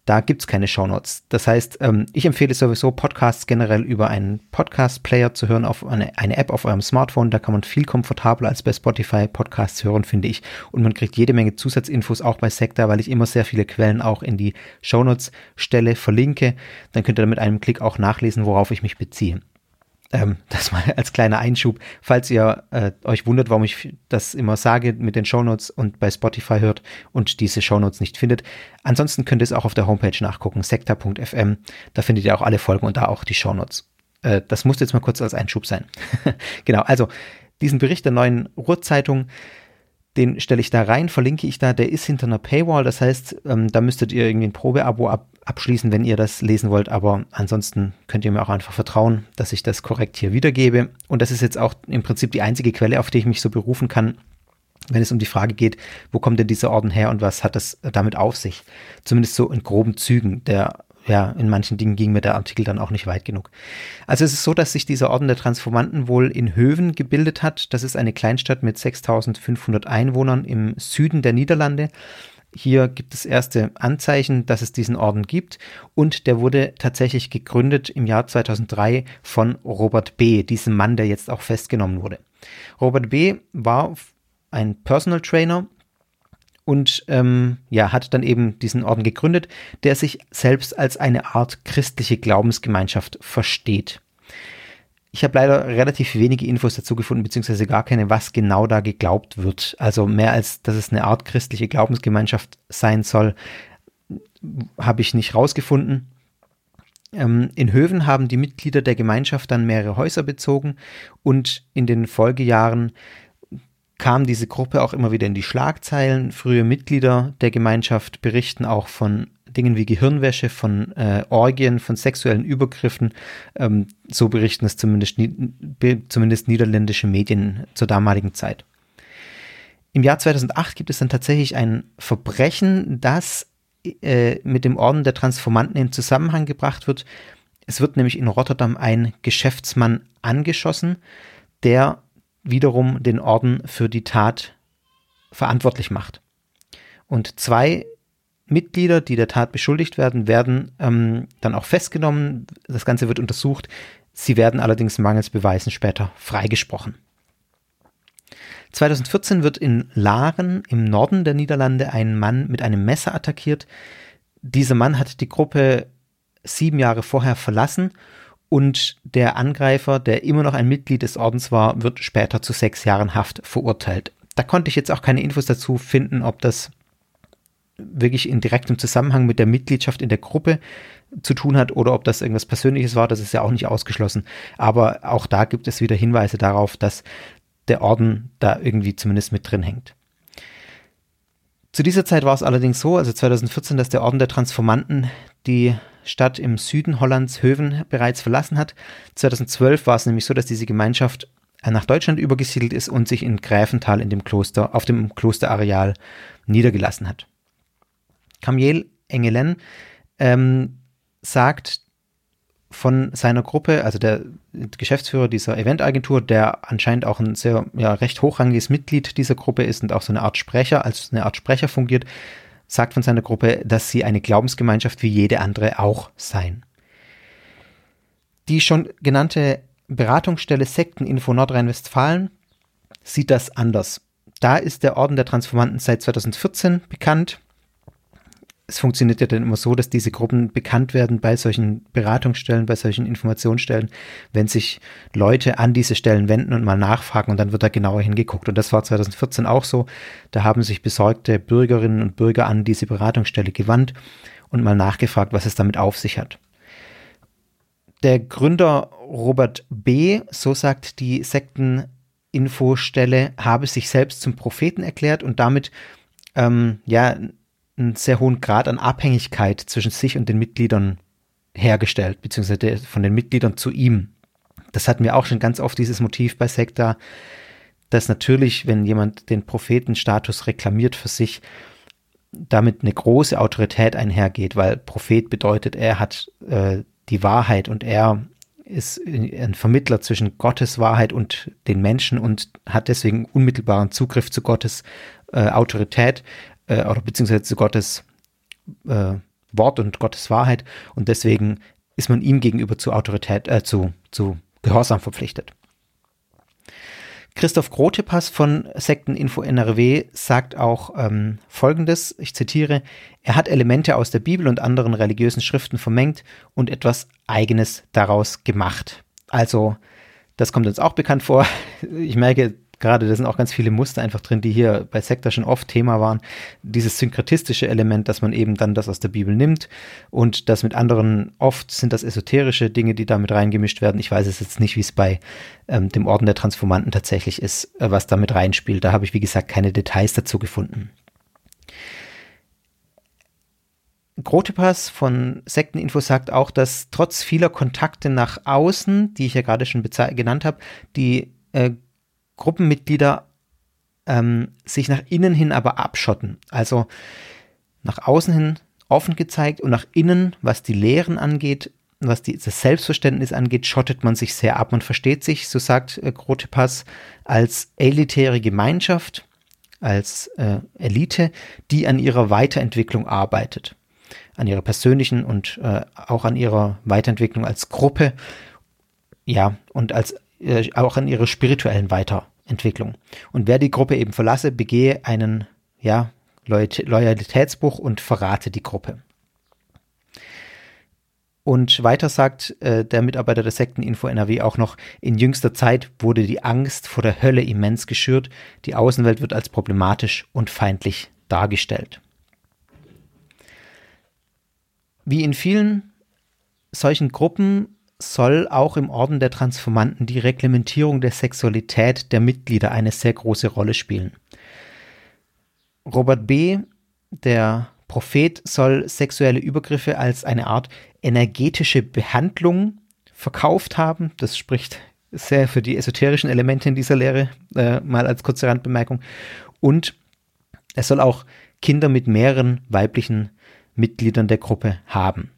da gibt es keine Shownotes. Das heißt, ähm, ich empfehle sowieso Podcasts generell über einen Podcast-Player zu hören, auf eine, eine App auf eurem Smartphone. Da kann man viel komfortabler als bei Spotify Podcasts hören, finde ich. Und man kriegt jede Menge Zusatzinfos auch bei Sekta, weil ich immer sehr viele Quellen auch in die Shownotes stelle, verlinke. Dann könnt ihr mit einem Klick auch nachlesen, worauf ich mich beziehe. Ähm, das mal <laughs> als kleiner Einschub, falls ihr äh, euch wundert, warum ich das immer sage mit den Shownotes und bei Spotify hört und diese Shownotes nicht findet. Ansonsten könnt ihr es auch auf der Homepage nachgucken, sekta.fm. Da findet ihr auch alle Folgen und da auch die Shownotes. Äh, das muss jetzt mal kurz als Einschub sein. <laughs> genau, also diesen Bericht der neuen Ruhrzeitung den stelle ich da rein, verlinke ich da, der ist hinter einer Paywall, das heißt, ähm, da müsstet ihr irgendwie ein Probeabo ab, abschließen, wenn ihr das lesen wollt, aber ansonsten könnt ihr mir auch einfach vertrauen, dass ich das korrekt hier wiedergebe. Und das ist jetzt auch im Prinzip die einzige Quelle, auf die ich mich so berufen kann, wenn es um die Frage geht, wo kommt denn dieser Orden her und was hat das damit auf sich? Zumindest so in groben Zügen. Der ja, in manchen Dingen ging mir der Artikel dann auch nicht weit genug. Also es ist so, dass sich dieser Orden der Transformanten wohl in Höven gebildet hat. Das ist eine Kleinstadt mit 6500 Einwohnern im Süden der Niederlande. Hier gibt es erste Anzeichen, dass es diesen Orden gibt und der wurde tatsächlich gegründet im Jahr 2003 von Robert B., diesem Mann, der jetzt auch festgenommen wurde. Robert B. war ein Personal Trainer und ähm, ja, hat dann eben diesen Orden gegründet, der sich selbst als eine Art christliche Glaubensgemeinschaft versteht. Ich habe leider relativ wenige Infos dazu gefunden, beziehungsweise gar keine, was genau da geglaubt wird. Also mehr als, dass es eine Art christliche Glaubensgemeinschaft sein soll, habe ich nicht rausgefunden. Ähm, in Höven haben die Mitglieder der Gemeinschaft dann mehrere Häuser bezogen und in den Folgejahren kam diese Gruppe auch immer wieder in die Schlagzeilen. Frühe Mitglieder der Gemeinschaft berichten auch von Dingen wie Gehirnwäsche, von äh, Orgien, von sexuellen Übergriffen. Ähm, so berichten es zumindest, zumindest niederländische Medien zur damaligen Zeit. Im Jahr 2008 gibt es dann tatsächlich ein Verbrechen, das äh, mit dem Orden der Transformanten in Zusammenhang gebracht wird. Es wird nämlich in Rotterdam ein Geschäftsmann angeschossen, der wiederum den Orden für die Tat verantwortlich macht. Und zwei Mitglieder, die der Tat beschuldigt werden, werden ähm, dann auch festgenommen. Das Ganze wird untersucht. Sie werden allerdings mangels Beweisen später freigesprochen. 2014 wird in Laren im Norden der Niederlande ein Mann mit einem Messer attackiert. Dieser Mann hat die Gruppe sieben Jahre vorher verlassen und der Angreifer, der immer noch ein Mitglied des Ordens war, wird später zu sechs Jahren Haft verurteilt. Da konnte ich jetzt auch keine Infos dazu finden, ob das wirklich in direktem Zusammenhang mit der Mitgliedschaft in der Gruppe zu tun hat oder ob das irgendwas Persönliches war, das ist ja auch nicht ausgeschlossen. Aber auch da gibt es wieder Hinweise darauf, dass der Orden da irgendwie zumindest mit drin hängt. Zu dieser Zeit war es allerdings so, also 2014, dass der Orden der Transformanten die Stadt im Süden Hollands Höven bereits verlassen hat. 2012 war es nämlich so, dass diese Gemeinschaft nach Deutschland übergesiedelt ist und sich in Gräfenthal in dem Kloster, auf dem Klosterareal niedergelassen hat. Kamiel Engelen ähm, sagt von seiner Gruppe, also der Geschäftsführer dieser Eventagentur, der anscheinend auch ein sehr ja, recht hochrangiges Mitglied dieser Gruppe ist und auch so eine Art Sprecher, als eine Art Sprecher fungiert, sagt von seiner Gruppe, dass sie eine Glaubensgemeinschaft wie jede andere auch seien. Die schon genannte Beratungsstelle Sekteninfo Nordrhein-Westfalen sieht das anders. Da ist der Orden der Transformanten seit 2014 bekannt es funktioniert ja dann immer so, dass diese Gruppen bekannt werden bei solchen Beratungsstellen, bei solchen Informationsstellen, wenn sich Leute an diese Stellen wenden und mal nachfragen und dann wird da genauer hingeguckt. Und das war 2014 auch so. Da haben sich besorgte Bürgerinnen und Bürger an diese Beratungsstelle gewandt und mal nachgefragt, was es damit auf sich hat. Der Gründer Robert B., so sagt die Sekteninfostelle, habe sich selbst zum Propheten erklärt und damit ähm, ja einen sehr hohen Grad an Abhängigkeit zwischen sich und den Mitgliedern hergestellt, beziehungsweise von den Mitgliedern zu ihm. Das hatten wir auch schon ganz oft, dieses Motiv bei Sekta, dass natürlich, wenn jemand den Prophetenstatus reklamiert für sich, damit eine große Autorität einhergeht, weil Prophet bedeutet, er hat äh, die Wahrheit und er ist ein Vermittler zwischen Gottes Wahrheit und den Menschen und hat deswegen unmittelbaren Zugriff zu Gottes äh, Autorität äh, oder beziehungsweise zu Gottes äh, Wort und Gottes Wahrheit und deswegen ist man ihm gegenüber zu Autorität, äh, zu, zu Gehorsam verpflichtet. Christoph Grotepass von Sekteninfo NRW sagt auch ähm, Folgendes, ich zitiere, er hat Elemente aus der Bibel und anderen religiösen Schriften vermengt und etwas Eigenes daraus gemacht. Also, das kommt uns auch bekannt vor. <laughs> Ich merke, gerade, da sind auch ganz viele Muster einfach drin, die hier bei Sektor schon oft Thema waren. Dieses synkretistische Element, dass man eben dann das aus der Bibel nimmt und das mit anderen, oft sind das esoterische Dinge, die damit reingemischt werden. Ich weiß es jetzt nicht, wie es bei ähm, dem Orden der Transformanten tatsächlich ist, äh, was damit reinspielt. Da habe ich, wie gesagt, keine Details dazu gefunden. Grotepass von Sekteninfo sagt auch, dass trotz vieler Kontakte nach außen, die ich ja gerade schon genannt habe, die äh, Gruppenmitglieder ähm, sich nach innen hin aber abschotten. Also nach außen hin offen gezeigt und nach innen, was die Lehren angeht, was die, das Selbstverständnis angeht, schottet man sich sehr ab. Man versteht sich, so sagt äh, Grotepass, als elitäre Gemeinschaft, als äh, Elite, die an ihrer Weiterentwicklung arbeitet. An ihrer persönlichen und äh, auch an ihrer Weiterentwicklung als Gruppe. Ja, und als äh, auch an ihrer spirituellen Weiter, Entwicklung. Und wer die Gruppe eben verlasse, begehe einen ja, Loyalitätsbruch und verrate die Gruppe. Und weiter sagt äh, der Mitarbeiter der Sekteninfo NRW auch noch, in jüngster Zeit wurde die Angst vor der Hölle immens geschürt, die Außenwelt wird als problematisch und feindlich dargestellt. Wie in vielen solchen Gruppen soll auch im Orden der Transformanten die Reglementierung der Sexualität der Mitglieder eine sehr große Rolle spielen. Robert B., der Prophet, soll sexuelle Übergriffe als eine Art energetische Behandlung verkauft haben. Das spricht sehr für die esoterischen Elemente in dieser Lehre, äh, mal als kurze Randbemerkung. Und er soll auch Kinder mit mehreren weiblichen Mitgliedern der Gruppe haben.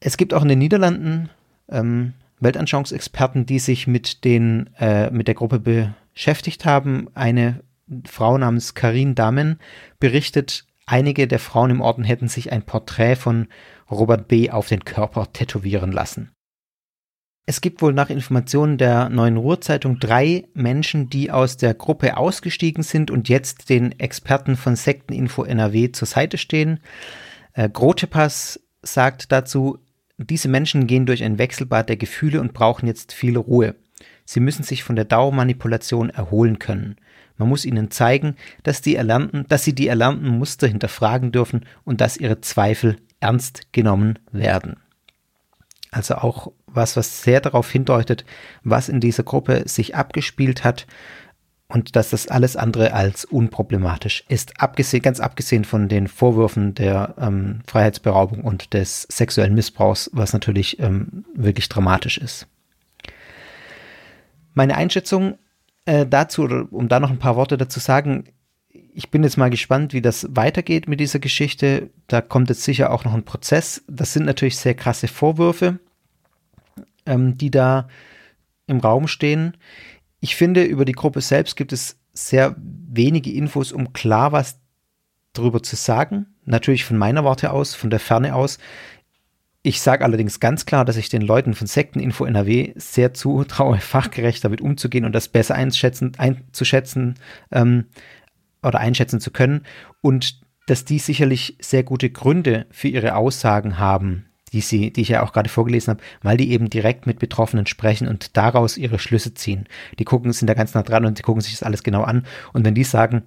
Es gibt auch in den Niederlanden ähm, Weltanschauungsexperten, die sich mit, den, äh, mit der Gruppe beschäftigt haben. Eine Frau namens Karin Damen berichtet, einige der Frauen im Orden hätten sich ein Porträt von Robert B. auf den Körper tätowieren lassen. Es gibt wohl nach Informationen der Neuen Ruhrzeitung drei Menschen, die aus der Gruppe ausgestiegen sind und jetzt den Experten von Sekteninfo NRW zur Seite stehen. Äh, Grotepass sagt dazu, diese Menschen gehen durch ein Wechselbad der Gefühle und brauchen jetzt viel Ruhe. Sie müssen sich von der Dauermanipulation erholen können. Man muss ihnen zeigen, dass, die erlernten, dass sie die erlernten Muster hinterfragen dürfen und dass ihre Zweifel ernst genommen werden. Also auch was, was sehr darauf hindeutet, was in dieser Gruppe sich abgespielt hat und dass das alles andere als unproblematisch ist. Abgesehen, ganz abgesehen von den Vorwürfen der ähm, Freiheitsberaubung und des sexuellen Missbrauchs, was natürlich ähm, wirklich dramatisch ist. Meine Einschätzung äh, dazu, um da noch ein paar Worte dazu sagen, ich bin jetzt mal gespannt, wie das weitergeht mit dieser Geschichte. Da kommt jetzt sicher auch noch ein Prozess. Das sind natürlich sehr krasse Vorwürfe, ähm, die da im Raum stehen. Ich finde, über die Gruppe selbst gibt es sehr wenige Infos, um klar was darüber zu sagen. Natürlich von meiner Warte aus, von der Ferne aus. Ich sage allerdings ganz klar, dass ich den Leuten von Sekteninfo NRW sehr zutraue, <laughs> fachgerecht damit umzugehen und das besser einschätzen, einzuschätzen ähm, oder einschätzen zu können und dass die sicherlich sehr gute Gründe für ihre Aussagen haben, die sie, die ich ja auch gerade vorgelesen habe, weil die eben direkt mit Betroffenen sprechen und daraus ihre Schlüsse ziehen. Die gucken, sind da ganz nah dran und die gucken sich das alles genau an. Und wenn die sagen,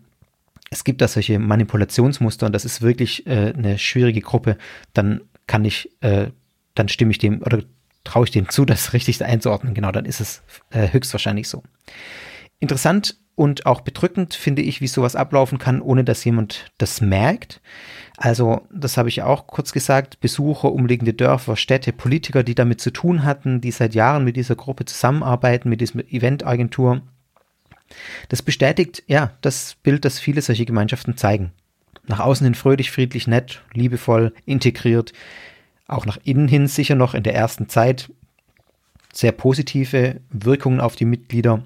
es gibt da solche Manipulationsmuster und das ist wirklich äh, eine schwierige Gruppe, dann kann ich, äh, dann stimme ich dem oder traue ich dem zu, <laughs> das richtig einzuordnen. Genau, dann ist es äh, höchstwahrscheinlich so. Interessant und auch bedrückend finde ich, wie sowas ablaufen kann, ohne dass jemand das merkt. Also, das habe ich auch kurz gesagt, Besucher, umliegende Dörfer, Städte, Politiker, die damit zu tun hatten, die seit Jahren mit dieser Gruppe zusammenarbeiten, mit dieser Eventagentur. Das bestätigt, ja, das Bild, das viele solche Gemeinschaften zeigen. Nach außen hin fröhlich, friedlich, nett, liebevoll, integriert. Auch nach innen hin sicher noch in der ersten Zeit sehr positive Wirkungen auf die Mitglieder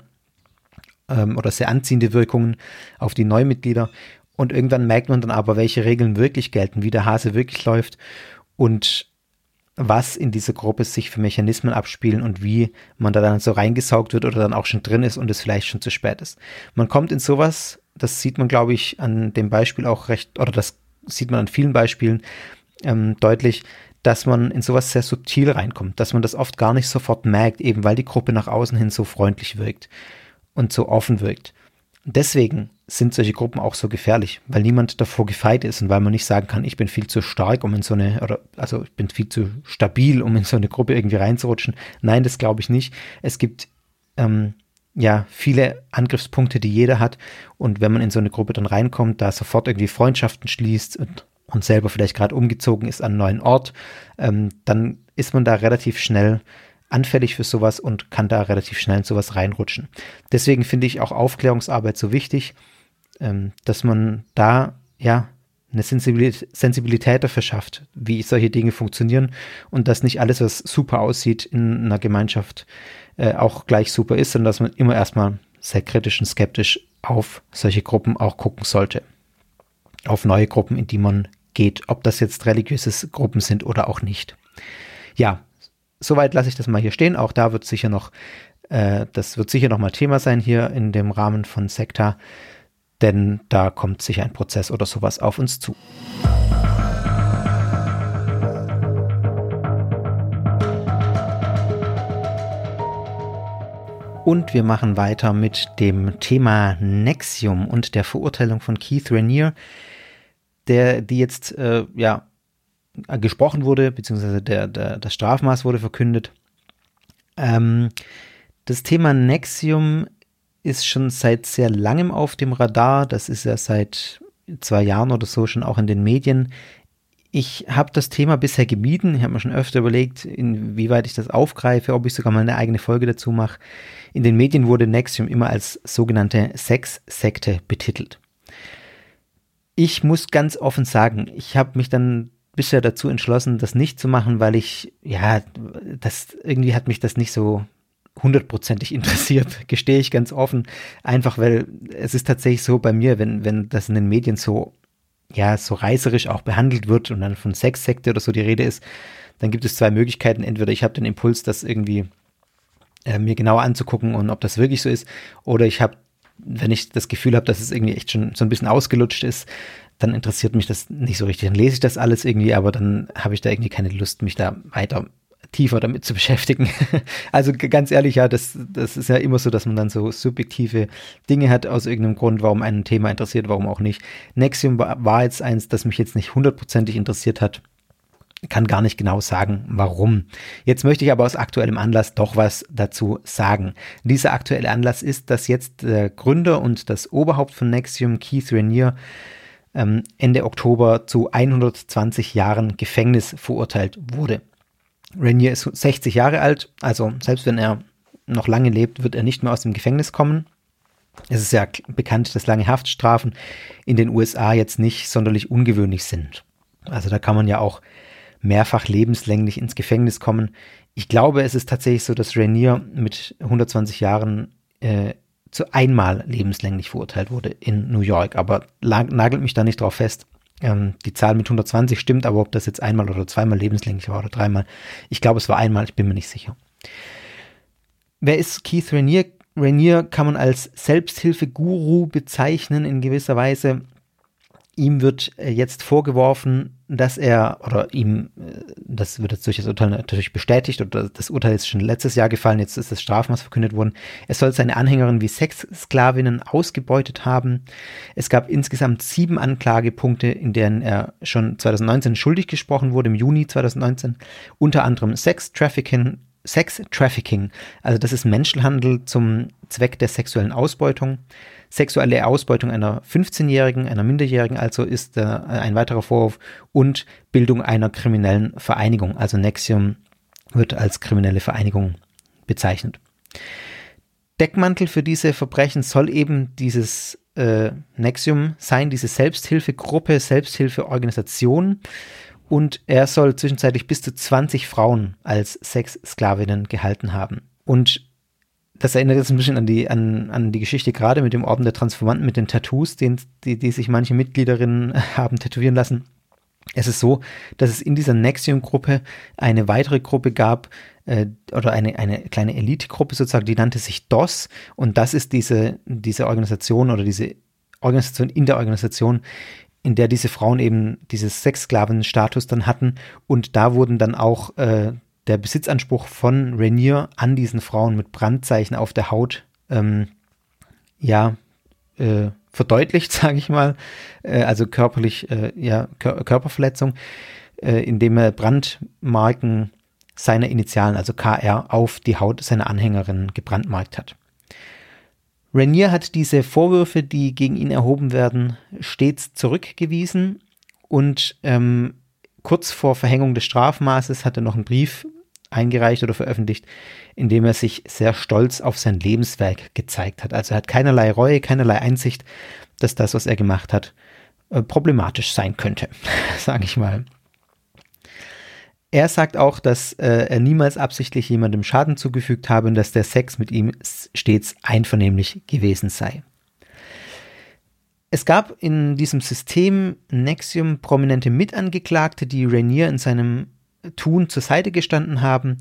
ähm, oder sehr anziehende Wirkungen auf die Neumitglieder. Und irgendwann merkt man dann aber, welche Regeln wirklich gelten, wie der Hase wirklich läuft und was in dieser Gruppe sich für Mechanismen abspielen und wie man da dann so reingesaugt wird oder dann auch schon drin ist und es vielleicht schon zu spät ist. Man kommt in sowas das sieht man, glaube ich, an dem Beispiel auch recht, oder das sieht man an vielen Beispielen ähm, deutlich, dass man in sowas sehr subtil reinkommt, dass man das oft gar nicht sofort merkt, eben weil die Gruppe nach außen hin so freundlich wirkt und so offen wirkt. Deswegen sind solche Gruppen auch so gefährlich, weil niemand davor gefeit ist und weil man nicht sagen kann, ich bin viel zu stark, um in so eine, oder also ich bin viel zu stabil, um in so eine Gruppe irgendwie reinzurutschen. Nein, das glaube ich nicht. Es gibt ähm, ja viele Angriffspunkte, die jeder hat. Und wenn man in so eine Gruppe dann reinkommt, da sofort irgendwie Freundschaften schließt und, und selber vielleicht gerade umgezogen ist an einen neuen Ort, ähm, dann ist man da relativ schnell anfällig für sowas und kann da relativ schnell in sowas reinrutschen. Deswegen finde ich auch Aufklärungsarbeit so wichtig, ähm, dass man da ja eine Sensibilität dafür schafft, wie solche Dinge funktionieren und dass nicht alles, was super aussieht in einer Gemeinschaft, äh, auch gleich super ist, sondern dass man immer erstmal sehr kritisch und skeptisch auf solche Gruppen auch gucken sollte. Auf neue Gruppen, in die man geht, ob das jetzt religiöse Gruppen sind oder auch nicht. Ja, soweit lasse ich das mal hier stehen. Auch da wird sicher noch Äh, das wird sicher nochmal Thema sein hier in dem Rahmen von Sekta, denn da kommt sicher ein Prozess oder sowas auf uns zu. Und wir machen weiter mit dem Thema Nexium und der Verurteilung von Keith Rainier, der, die jetzt äh, ja gesprochen wurde, beziehungsweise der, der, das Strafmaß wurde verkündet. Ähm, das Thema Nexium ist schon seit sehr langem auf dem Radar. Das ist ja seit zwei Jahren oder so schon auch in den Medien. Ich habe das Thema bisher gemieden. Ich habe mir schon öfter überlegt, inwieweit ich das aufgreife, ob ich sogar mal eine eigene Folge dazu mache. In den Medien wurde Nexium immer als sogenannte Sexsekte betitelt. Ich muss ganz offen sagen, ich habe mich dann bisher dazu entschlossen, das nicht zu machen, weil ich, ja, das irgendwie hat mich das nicht so hundertprozentig <laughs> interessiert, gestehe ich ganz offen. Einfach weil es ist tatsächlich so bei mir, wenn, wenn das in den Medien so ja, so reißerisch auch behandelt wird und dann von Sexsekte oder so die Rede ist, dann gibt es zwei Möglichkeiten. Entweder ich habe den Impuls, das irgendwie äh, mir genauer anzugucken und ob das wirklich so ist, oder ich habe, wenn ich das Gefühl habe, dass es irgendwie echt schon so ein bisschen ausgelutscht ist, dann interessiert mich das nicht so richtig. Dann lese ich das alles irgendwie, aber dann habe ich da irgendwie keine Lust, mich da weiter tiefer damit zu <laughs> beschäftigen. also ganz ehrlich, ja, das, das ist ja immer so, dass man dann so subjektive Dinge hat aus irgendeinem Grund, warum ein Thema interessiert, warum auch nicht. Nexium war, jetzt eins, das mich jetzt nicht hundertprozentig interessiert hat. Kann gar nicht genau sagen, warum. Jetzt möchte ich aber aus aktuellem Anlass doch was dazu sagen. Dieser aktuelle Anlass ist, dass jetzt der Gründer und das Oberhaupt von Nexium, Keith Rainier, ähm, Ende Oktober zu 120 Jahren Gefängnis verurteilt wurde. Rainier ist 60 Jahre alt, also selbst wenn er noch lange lebt, wird er nicht mehr aus dem Gefängnis kommen. Es ist ja bekannt, dass lange Haftstrafen in den USA jetzt nicht sonderlich ungewöhnlich sind. Also da kann man ja auch mehrfach lebenslänglich ins Gefängnis kommen. Ich glaube, es ist tatsächlich so, dass Rainier mit 120 Jahren äh, zu einmal lebenslänglich verurteilt wurde in New York, aber nagelt mich da nicht drauf fest. Ähm, die Zahl mit 120 stimmt, aber ob das jetzt einmal oder zweimal lebenslänglich war oder dreimal, ich glaube, es war einmal, ich bin mir nicht sicher. Wer ist Keith Rainier? Rainier kann man als Selbsthilfeguru bezeichnen in gewisser Weise. Ihm wird äh, jetzt vorgeworfen, dass er, oder ihm, äh, das wird jetzt durch das Urteil natürlich bestätigt, oder das Urteil ist schon letztes Jahr gefallen, jetzt ist das Strafmaß verkündet worden. Er soll seine Anhängerin wie Sexsklavinnen ausgebeutet haben. Es gab insgesamt sieben Anklagepunkte, in denen er schon 2019 schuldig gesprochen wurde, im Juni 2019. Unter anderem Sex Trafficking, Sex Trafficking, also das ist Menschenhandel zum Zweck der sexuellen Ausbeutung. Sexuelle Ausbeutung einer 15-Jährigen, einer Minderjährigen also ist äh, ein weiterer Vorwurf und Bildung einer kriminellen Vereinigung. Also Nexium wird als kriminelle Vereinigung bezeichnet. Deckmantel für diese Verbrechen soll eben dieses äh, Nexium sein, diese Selbsthilfegruppe, Selbsthilfeorganisation. Und er soll zwischenzeitlich bis zu 20 Frauen als Sexsklavinnen gehalten haben. Und das erinnert jetzt ein bisschen an die, an, an die Geschichte gerade mit dem Orden der Transformanten, mit den Tattoos, den, die, die sich manche Mitgliederinnen haben tätowieren lassen. Es ist so, dass es in dieser Nexium-Gruppe eine weitere Gruppe gab, äh, oder eine, eine kleine Elite-Gruppe sozusagen, die nannte sich DOS. Und das ist diese, diese Organisation oder diese Organisation in der Organisation, in der diese Frauen eben dieses Sexsklaven-Status dann hatten. Und da wurden dann auch äh, der Besitzanspruch von Rainier an diesen Frauen mit Brandzeichen auf der Haut, ähm, ja, äh, verdeutlicht, <laughs> sage ich mal, äh, also körperlich, äh, ja, Kör Körperverletzung, äh, indem er Brandmarken seiner Initialen, also KR, auf die Haut seiner Anhängerin gebrandmarkt hat. Rainier hat diese Vorwürfe, die gegen ihn erhoben werden, stets zurückgewiesen und ähm, kurz vor Verhängung des Strafmaßes hat er noch einen Brief eingereicht oder veröffentlicht, in dem er sich sehr stolz auf sein Lebenswerk gezeigt hat. Also er hat keinerlei Reue, keinerlei Einsicht, dass das, was er gemacht hat, äh, problematisch sein könnte, <laughs> sage ich mal. Er sagt auch, dass äh, er niemals absichtlich jemandem Schaden zugefügt habe und dass der Sex mit ihm stets einvernehmlich gewesen sei. Es gab in diesem System Nexium prominente Mitangeklagte, die Rainier in seinem Tun zur Seite gestanden haben.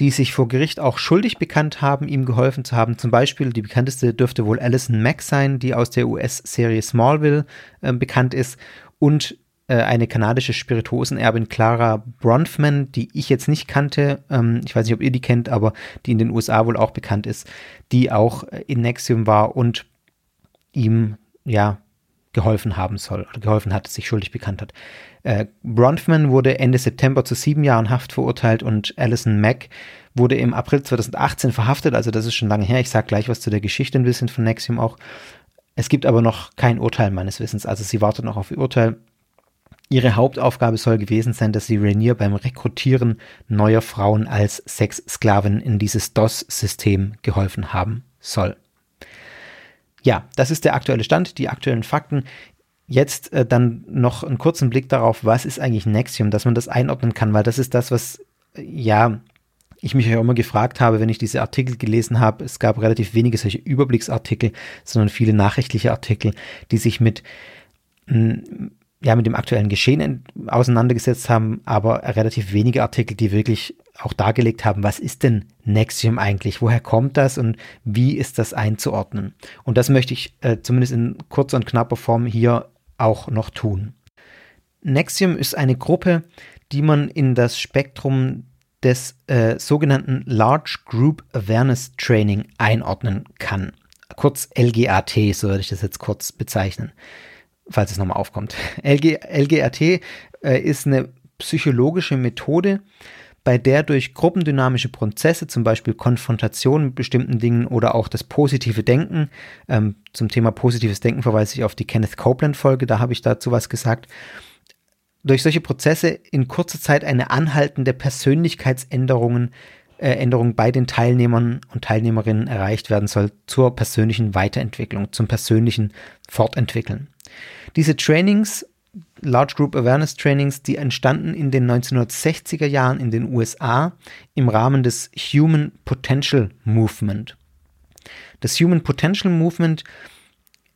die sich vor Gericht auch schuldig bekannt haben, ihm geholfen zu haben. Zum Beispiel die bekannteste dürfte wohl Alison Mack sein, die aus der US-Serie Smallville äh, bekannt ist. Und eine kanadische Spirituosenerbin Clara Bronfman, die ich jetzt nicht kannte. Ähm, ich weiß nicht, ob ihr die kennt, aber die in den USA wohl auch bekannt ist, die auch in Nexium war und ihm ja geholfen haben soll oder geholfen hat, sich schuldig bekannt hat. Äh, Bronfman wurde Ende September zu sieben Jahren Haft verurteilt und Alison Mack wurde im April 2018 verhaftet, also das ist schon lange her. Ich sage gleich was zu der Geschichte ein bisschen von Nexium auch. Es gibt aber noch kein Urteil meines Wissens, also sie wartet noch auf ihr Urteil. Ihre Hauptaufgabe soll gewesen sein, dass sie Rainier beim Rekrutieren neuer Frauen als Sexsklaven in dieses DOS-System geholfen haben soll. Ja, das ist der aktuelle Stand, die aktuellen Fakten. Jetzt äh, dann noch einen kurzen Blick darauf, was ist eigentlich Nexium, dass man das einordnen kann, weil das ist das, was, äh, ja, ich mich ja immer gefragt habe, wenn ich diese Artikel gelesen habe. Es gab relativ wenige solche Überblicksartikel, sondern viele nachrichtliche Artikel, die sich mit ja, mit dem aktuellen Geschehen auseinandergesetzt haben, aber relativ wenige Artikel, die wirklich auch dargelegt haben, was ist denn Nexium eigentlich, woher kommt das und wie ist das einzuordnen. Und das möchte ich äh, zumindest in kurzer und knapper Form hier auch noch tun. Nexium ist eine Gruppe, die man in das Spektrum des äh, sogenannten Large Group Awareness Training einordnen kann. Kurz LGAT, so würde ich das jetzt kurz bezeichnen falls es nochmal aufkommt. LG, LGRT äh, ist eine psychologische Methode, bei der durch gruppendynamische Prozesse, zum Beispiel Konfrontation mit bestimmten Dingen oder auch das positive Denken, ähm, zum Thema positives Denken verweise ich auf die Kenneth Copeland-Folge, da habe ich dazu was gesagt, durch solche Prozesse in kurzer Zeit eine anhaltende Persönlichkeitsänderungen äh, Änderung bei den Teilnehmern und Teilnehmerinnen erreicht werden soll zur persönlichen Weiterentwicklung, zum persönlichen Fortentwickeln. Diese Trainings, Large Group Awareness Trainings, die entstanden in den 1960er Jahren in den USA im Rahmen des Human Potential Movement. Das Human Potential Movement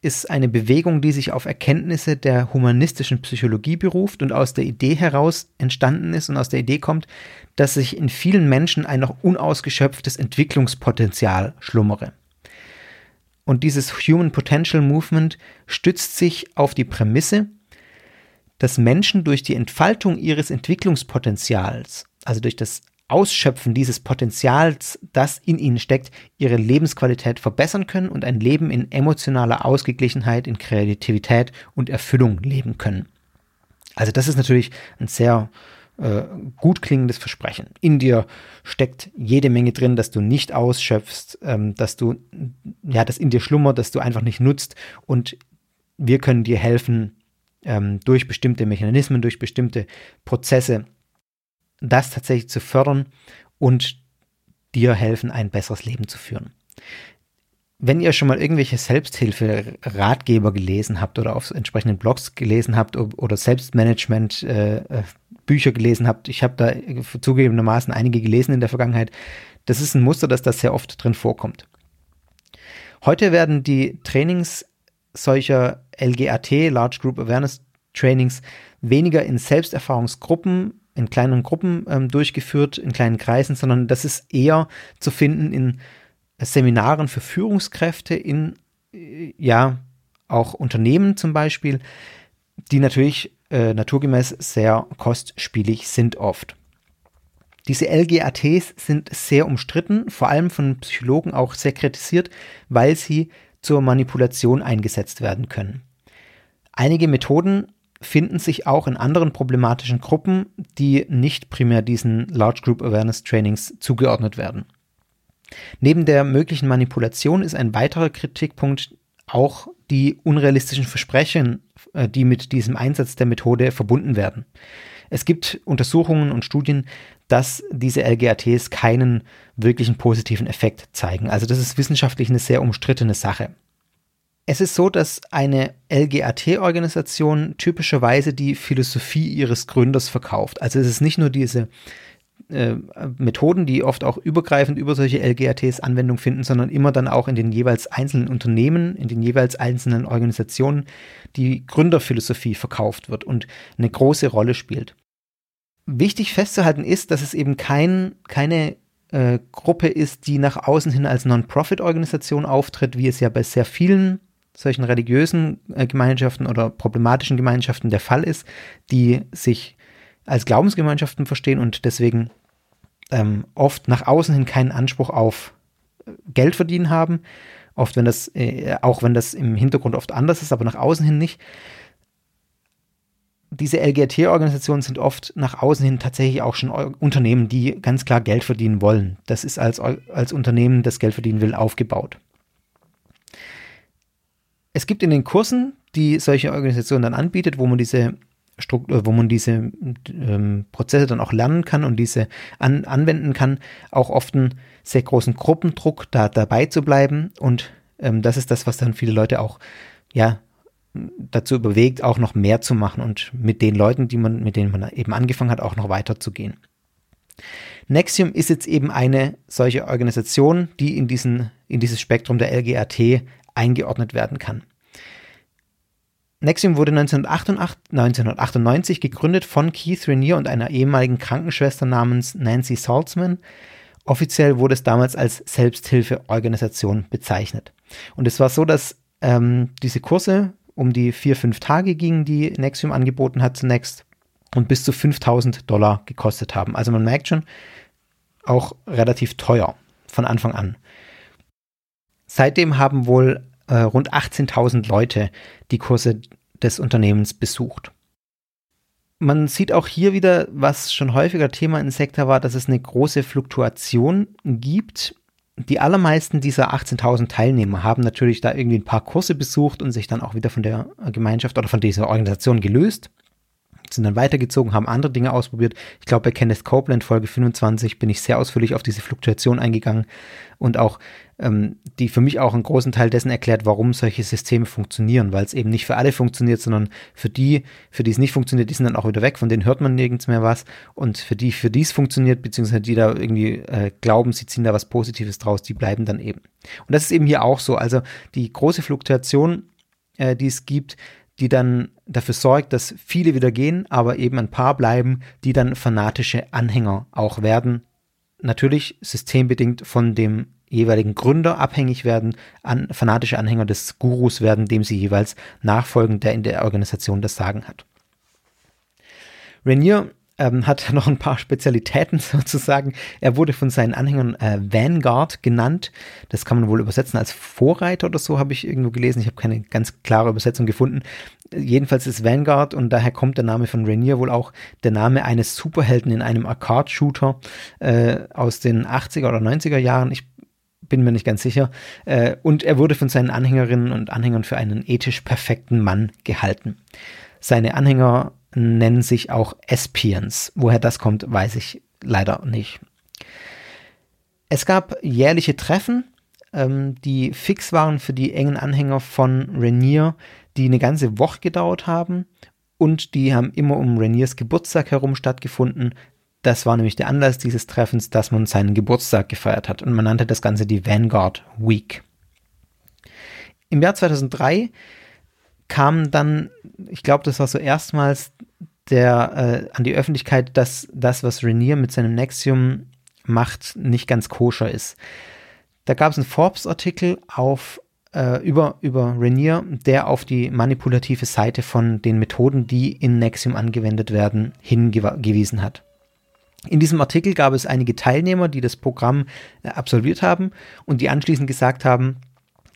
ist eine Bewegung, die sich auf Erkenntnisse der humanistischen Psychologie beruft und aus der Idee heraus entstanden ist und aus der Idee kommt, dass sich in vielen Menschen ein noch unausgeschöpftes Entwicklungspotenzial schlummere. Und dieses Human Potential Movement stützt sich auf die Prämisse, dass Menschen durch die Entfaltung ihres Entwicklungspotenzials, also durch das Ausschöpfen dieses Potenzials, das in ihnen steckt, ihre Lebensqualität verbessern können und ein Leben in emotionaler Ausgeglichenheit, in Kreativität und Erfüllung leben können. Also das ist natürlich ein sehr äh, gut klingendes Versprechen. In dir steckt jede Menge drin, dass du nicht ausschöpfst, ähm, dass du, ja, das in dir schlummert, dass du einfach nicht nutzt und wir können dir helfen, ähm, durch bestimmte Mechanismen, durch bestimmte Prozesse, das tatsächlich zu fördern und dir helfen, ein besseres Leben zu führen. Wenn ihr schon mal irgendwelche Selbsthilfe-Ratgeber gelesen habt oder auf entsprechenden Blogs gelesen habt oder Selbstmanagement äh, äh Bücher gelesen habt. Ich habe da zugegebenermaßen einige gelesen in der Vergangenheit. Das ist ein Muster, dass das sehr oft drin vorkommt. Heute werden die Trainings solcher LGAT, Large Group Awareness Trainings, weniger in Selbsterfahrungsgruppen, in kleineren Gruppen ähm, durchgeführt, in kleinen Kreisen, sondern das ist eher zu finden in Seminaren für Führungskräfte, in äh, ja auch Unternehmen zum Beispiel, die natürlich äh, naturgemäß sehr kostspielig sind oft. Diese LGATs sind sehr umstritten, vor allem von Psychologen auch sehr kritisiert, weil sie zur Manipulation eingesetzt werden können. Einige Methoden finden sich auch in anderen problematischen Gruppen, die nicht primär diesen Large Group Awareness Trainings zugeordnet werden. Neben der möglichen Manipulation ist ein weiterer Kritikpunkt auch die unrealistischen Versprechen, die mit diesem Einsatz der Methode verbunden werden. Es gibt Untersuchungen und Studien, dass diese LGATs keinen wirklichen positiven Effekt zeigen. Also das ist wissenschaftlich eine sehr umstrittene Sache. Es ist so, dass eine LGAT-Organisation typischerweise die Philosophie ihres Gründers verkauft. Also es ist nicht nur diese äh, Methoden, die oft auch übergreifend über solche LGATs Anwendung finden, sondern immer dann auch in den jeweils einzelnen Unternehmen, in den jeweils einzelnen Organisationen die Gründerphilosophie verkauft wird und eine große Rolle spielt. Wichtig festzuhalten ist, dass es eben kein, keine äh, Gruppe ist, die nach außen hin als Non-Profit-Organisation auftritt, wie es ja bei sehr vielen solchen religiösen äh, Gemeinschaften oder problematischen Gemeinschaften der Fall ist, die sich als Glaubensgemeinschaften verstehen und deswegen ähm, oft nach außen hin keinen Anspruch auf äh, Geld verdienen haben. Oft, wenn das, äh, auch wenn das im Hintergrund oft anders ist, aber nach außen hin nicht. Diese LGT-Organisationen sind oft nach außen hin tatsächlich auch schon Unternehmen, die ganz klar Geld verdienen wollen. Das ist als, als Unternehmen, das Geld verdienen will, aufgebaut. Es gibt in den Kursen, die solche Organisationen dann anbietet, wo man diese Struktur, wo man diese ähm, Prozesse dann auch lernen kann und diese an, anwenden kann, auch oft einen sehr großen Gruppendruck, da dabei zu bleiben. Und ähm, das ist das, was dann viele Leute auch ja dazu bewegt, auch noch mehr zu machen und mit den Leuten, die man, mit denen man eben angefangen hat, auch noch weiterzugehen. Nexium ist jetzt eben eine solche Organisation, die in, diesen, in dieses Spektrum der LGAT eingeordnet werden kann. Nexium wurde 1998, gegründet von Keith Rainier und einer ehemaligen Krankenschwester namens Nancy Saltzman. Offiziell wurde es damals als Selbsthilfeorganisation bezeichnet. Und es war so, dass ähm, diese Kurse um die vier, fünf Tage gingen, die Nexium angeboten hat zunächst und bis zu 5000 Dollar gekostet haben. Also man merkt schon, auch relativ teuer von Anfang an. Seitdem haben wohl äh, rund 18.000 Leute die Kurse des Unternehmens besucht. Man sieht auch hier wieder, was schon häufiger Thema in Sektor war, dass es eine große Fluktuation gibt. Die allermeisten dieser 18.000 Teilnehmer haben natürlich da irgendwie ein paar Kurse besucht und sich dann auch wieder von der Gemeinschaft oder von dieser Organisation gelöst sind dann weitergezogen, haben andere Dinge ausprobiert. Ich glaube, bei Kenneth Copeland Folge 25 bin ich sehr ausführlich auf diese Fluktuation eingegangen und auch ähm, die für mich auch einen großen Teil dessen erklärt, warum solche Systeme funktionieren, weil es eben nicht für alle funktioniert, sondern für die, für die es nicht funktioniert, die sind dann auch wieder weg, von denen hört man nirgends mehr was und für die, für die es funktioniert, beziehungsweise die da irgendwie äh, glauben, sie ziehen da was Positives draus, die bleiben dann eben. Und das ist eben hier auch so, also die große Fluktuation, äh, die es gibt, die dann dafür sorgt, dass viele wieder gehen, aber eben ein paar bleiben, die dann fanatische Anhänger auch werden. Natürlich systembedingt von dem jeweiligen Gründer abhängig werden, an, fanatische Anhänger des Gurus werden, dem sie jeweils nachfolgen, der in der Organisation das Sagen hat. Rainier ähm, hat <laughs> noch ein paar Spezialitäten <laughs> sozusagen. Er wurde von seinen Anhängern äh, Vanguard genannt. Das kann man wohl übersetzen als Vorreiter oder so, habe ich irgendwo gelesen. Ich habe keine ganz klare Übersetzung gefunden. Jedenfalls ist Vanguard und daher kommt der Name von Rainier wohl auch der Name eines Superhelden in einem Arcade-Shooter äh, aus den 80er oder 90er Jahren. Ich bin mir nicht ganz sicher. Äh, und er wurde von seinen Anhängerinnen und Anhängern für einen ethisch perfekten Mann gehalten. Seine Anhänger nennen sich auch Espions. Woher das kommt, weiß ich leider nicht. Es gab jährliche Treffen, ähm, die fix waren für die engen Anhänger von Rainier, die eine ganze Woche gedauert haben und die haben immer um Rainiers Geburtstag herum stattgefunden. Das war nämlich der Anlass dieses Treffens, dass man seinen Geburtstag gefeiert hat und man nannte das Ganze die Vanguard Week. Im Jahr 2003 kam dann, ich glaube, das war so erstmals der äh, an die Öffentlichkeit, dass das, was Rainier mit seinem Nexium macht, nicht ganz koscher ist. Da gab es einen Forbes-Artikel auf äh, über, über Rainier, der auf die manipulative Seite von den Methoden, die in Nexium angewendet werden, hingewiesen hat. In diesem Artikel gab es einige Teilnehmer, die das Programm äh, absolviert haben und die anschließend gesagt haben,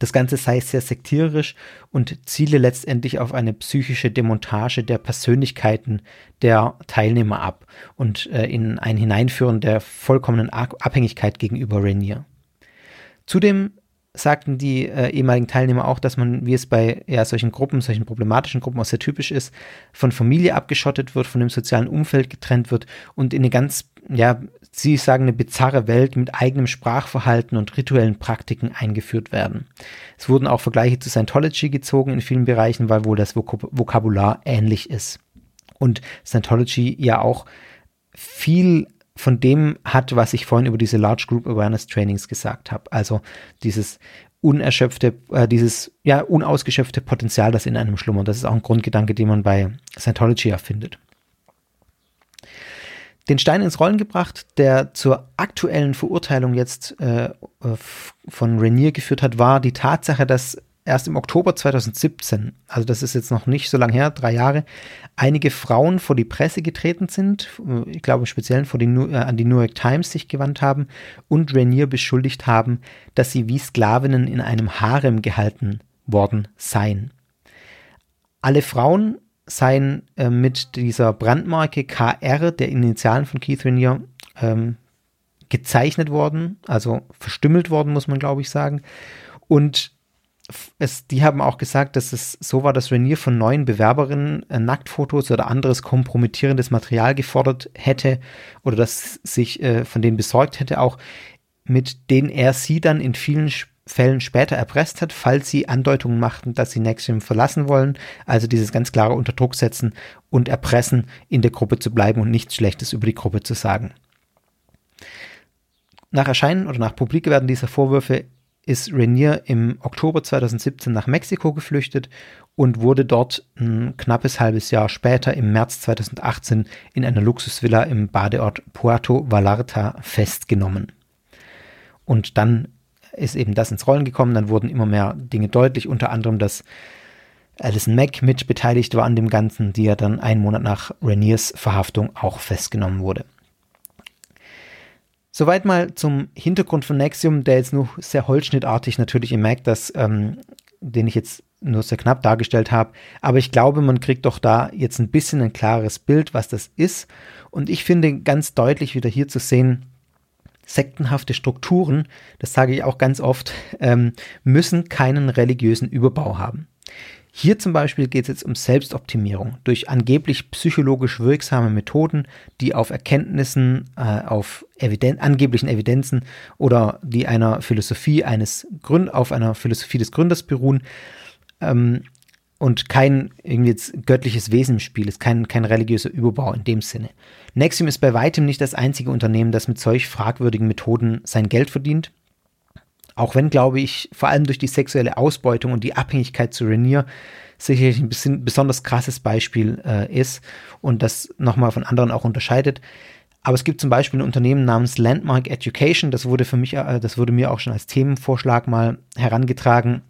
das Ganze sei sehr sektierisch und ziele letztendlich auf eine psychische Demontage der Persönlichkeiten der Teilnehmer ab und äh, in ein Hineinführen der vollkommenen Abhängigkeit gegenüber Rainier. Zudem sagten die äh, ehemaligen Teilnehmer auch, dass man, wie es bei ja, solchen Gruppen, solchen problematischen Gruppen auch sehr typisch ist, von Familie abgeschottet wird, von dem sozialen Umfeld getrennt wird und in eine ganz, ja, sie sagen, eine bizarre Welt mit eigenem Sprachverhalten und rituellen Praktiken eingeführt werden. Es wurden auch Vergleiche zu Scientology gezogen in vielen Bereichen, weil wohl das Vok Vokabular ähnlich ist. Und Scientology ja auch viel von dem hat, was ich vorhin über diese Large Group Awareness Trainings gesagt habe. Also dieses unerschöpfte, äh, dieses ja unausgeschöpfte Potenzial, das in einem schlummert. Das ist auch ein Grundgedanke, den man bei Scientology erfindet. den Stein ins Rollen gebracht, der zur aktuellen Verurteilung jetzt äh, von Rainier geführt hat, war die Tatsache, dass erst im Oktober 2017, also das ist jetzt noch nicht so lange her, drei Jahre, einige Frauen vor die Presse getreten sind, äh, ich glaube speziell vor die, äh, an die New York Times sich gewandt haben und Rainier beschuldigt haben, dass sie wie Sklavinnen in einem Harem gehalten worden seien. Alle Frauen seien äh, mit dieser Brandmarke KR, der Initialen von Keith Rainier, ähm, gezeichnet worden, also verstümmelt worden, muss man glaube ich sagen. Und es, die haben auch gesagt, dass es so war, dass Rainier von neuen Bewerberinnen äh, Nacktfotos oder anderes kompromittierendes Material gefordert hätte oder dass sich äh, von denen besorgt hätte, auch mit denen er sie dann in vielen Fällen später erpresst hat, falls sie Andeutungen machten, dass sie Nexium verlassen wollen. Also dieses ganz klare Unterdruck setzen und erpressen, in der Gruppe zu bleiben und nichts Schlechtes über die Gruppe zu sagen. Nach Erscheinen oder nach Publikwerden dieser Vorwürfe ist Rainier im Oktober 2017 nach Mexiko geflüchtet und wurde dort ein knappes halbes Jahr später im März 2018 in einer Luxusvilla im Badeort Puerto Vallarta festgenommen. Und dann ist eben das ins Rollen gekommen, dann wurden immer mehr Dinge deutlich, unter anderem, dass Alison Mack mit beteiligt war an dem Ganzen, die ja dann einen Monat nach Rainiers Verhaftung auch festgenommen wurde. Soweit mal zum Hintergrund von Nexium, der jetzt nur sehr holzschnittartig natürlich, ihr merkt das, ähm, den ich jetzt nur sehr knapp dargestellt habe. Aber ich glaube, man kriegt doch da jetzt ein bisschen ein klares Bild, was das ist. Und ich finde ganz deutlich wieder hier zu sehen, sektenhafte Strukturen, das sage ich auch ganz oft, ähm, müssen keinen religiösen Überbau haben. Hier zum Beispiel geht es jetzt um Selbstoptimierung durch angeblich psychologisch wirksame Methoden, die auf Erkenntnissen, äh, auf Eviden angeblichen Evidenzen oder die einer Philosophie eines Gründ auf einer Philosophie des Gründers beruhen ähm, und kein irgendwie jetzt göttliches Wesen im Spiel ist, kein, kein religiöser Überbau in dem Sinne. Nexium ist bei weitem nicht das einzige Unternehmen, das mit solch fragwürdigen Methoden sein Geld verdient. Auch wenn, glaube ich, vor allem durch die sexuelle Ausbeutung und die Abhängigkeit zu Rainier sicherlich ein bisschen besonders krasses Beispiel äh, ist und das nochmal von anderen auch unterscheidet. Aber es gibt zum Beispiel ein Unternehmen namens Landmark Education, das wurde für mich, äh, das wurde mir auch schon als Themenvorschlag mal herangetragen,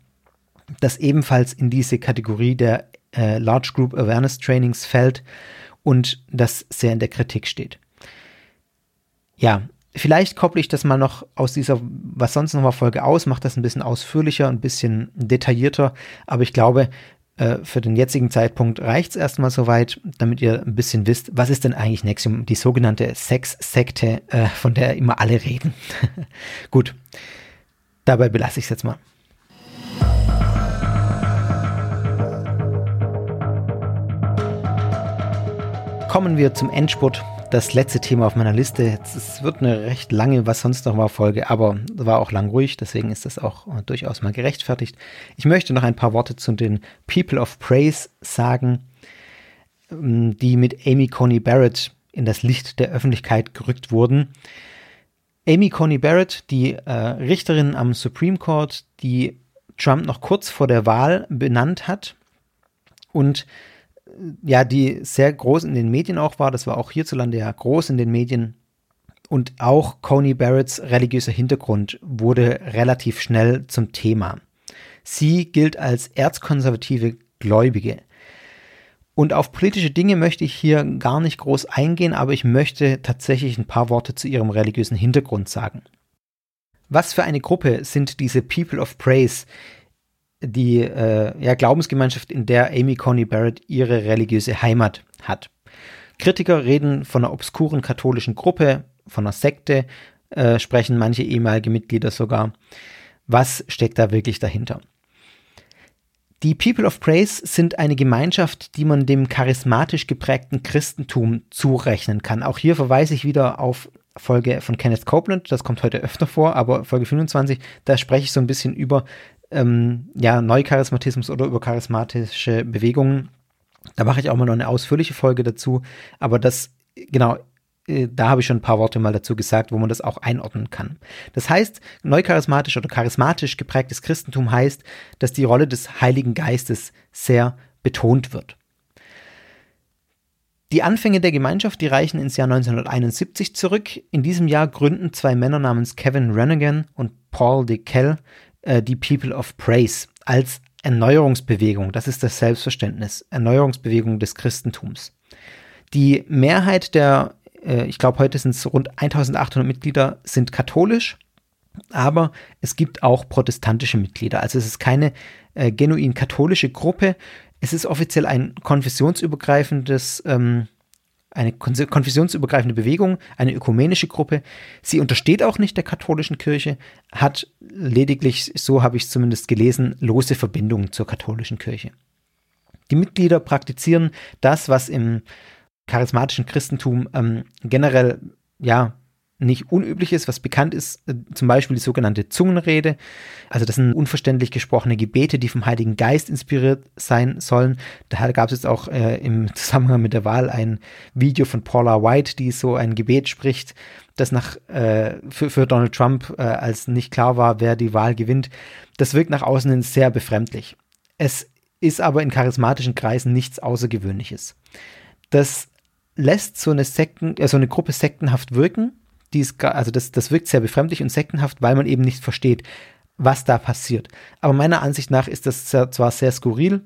das ebenfalls in diese Kategorie der äh, Large Group Awareness Trainings fällt und das sehr in der Kritik steht. Ja, Vielleicht kopple ich das mal noch aus dieser, was sonst noch mal Folge aus, mache das ein bisschen ausführlicher, ein bisschen detaillierter, aber ich glaube, äh, für den jetzigen Zeitpunkt reicht es erstmal soweit, damit ihr ein bisschen wisst, was ist denn eigentlich Nexium, die sogenannte Sex-Sekte, äh, von der immer alle reden. <laughs> Gut, dabei belasse ich es jetzt mal. Kommen wir zum Endspurt das letzte Thema auf meiner Liste. Es wird eine recht lange, was sonst noch war, Folge, aber war auch lang ruhig, deswegen ist das auch äh, durchaus mal gerechtfertigt. Ich möchte noch ein paar Worte zu den People of Praise sagen, ähm, die mit Amy Coney Barrett in das Licht der Öffentlichkeit gerückt wurden. Amy Coney Barrett, die äh, Richterin am Supreme Court, die Trump noch kurz vor der Wahl benannt hat und ja, die sehr groß in den Medien auch war. Das war auch hierzulande ja groß in den Medien. Und auch Coney Barretts religiöser Hintergrund wurde relativ schnell zum Thema. Sie gilt als erzkonservative Gläubige. Und auf politische Dinge möchte ich hier gar nicht groß eingehen, aber ich möchte tatsächlich ein paar Worte zu ihrem religiösen Hintergrund sagen. Was für eine Gruppe sind diese People of Praise, die äh, ja, Glaubensgemeinschaft, in der Amy Coney Barrett ihre religiöse Heimat hat. Kritiker reden von einer obskuren katholischen Gruppe, von einer Sekte, äh, sprechen manche ehemalige Mitglieder sogar. Was steckt da wirklich dahinter? Die People of Praise sind eine Gemeinschaft, die man dem charismatisch geprägten Christentum zurechnen kann. Auch hier verweise ich wieder auf Folge von Kenneth Copeland, das kommt heute öfter vor, aber Folge 25, da spreche ich so ein bisschen über ähm, ja, Neucharismatismus oder über charismatische Bewegungen. Da mache ich auch mal noch eine ausführliche Folge dazu. Aber das, genau, äh, da habe ich schon ein paar Worte mal dazu gesagt, wo man das auch einordnen kann. Das heißt, neucharismatisch oder charismatisch geprägtes Christentum heißt, dass die Rolle des Heiligen Geistes sehr betont wird. Die Anfänge der Gemeinschaft, die reichen ins Jahr 1971 zurück. In diesem Jahr gründen zwei Männer namens Kevin Renegan und Paul de Kell äh, die People of Praise als Erneuerungsbewegung. Das ist das Selbstverständnis. Erneuerungsbewegung des Christentums. Die Mehrheit der, äh, ich glaube, heute sind es rund 1800 Mitglieder, sind katholisch. Aber es gibt auch protestantische Mitglieder. Also es ist keine äh, genuin katholische Gruppe. Es ist offiziell ein konfessionsübergreifendes, ähm, eine konfessionsübergreifende Bewegung, eine ökumenische Gruppe. Sie untersteht auch nicht der katholischen Kirche, hat lediglich, so habe ich es zumindest gelesen, lose Verbindungen zur katholischen Kirche. Die Mitglieder praktizieren das, was im charismatischen Christentum ähm, generell ja nicht unüblich ist, was bekannt ist, äh, zum Beispiel die sogenannte Zungenrede. Also das sind unverständlich gesprochene Gebete, die vom Heiligen Geist inspiriert sein sollen. Da gab es jetzt auch äh, im <laughs> Zusammenhang mit der Wahl ein Video von Paula White, die so ein Gebet spricht, das nach, äh, für, für Donald Trump, äh, als nicht klar war, wer die Wahl gewinnt. Das wirkt nach außen hin sehr befremdlich. Es ist aber in charismatischen Kreisen nichts Außergewöhnliches. Das lässt so eine, Sekten, äh, so eine Gruppe sektenhaft wirken die ist, also das, das wirkt sehr befremdlich und sektenhaft, weil man eben nicht versteht, was da passiert. Aber meiner Ansicht nach ist das zwar sehr skurril,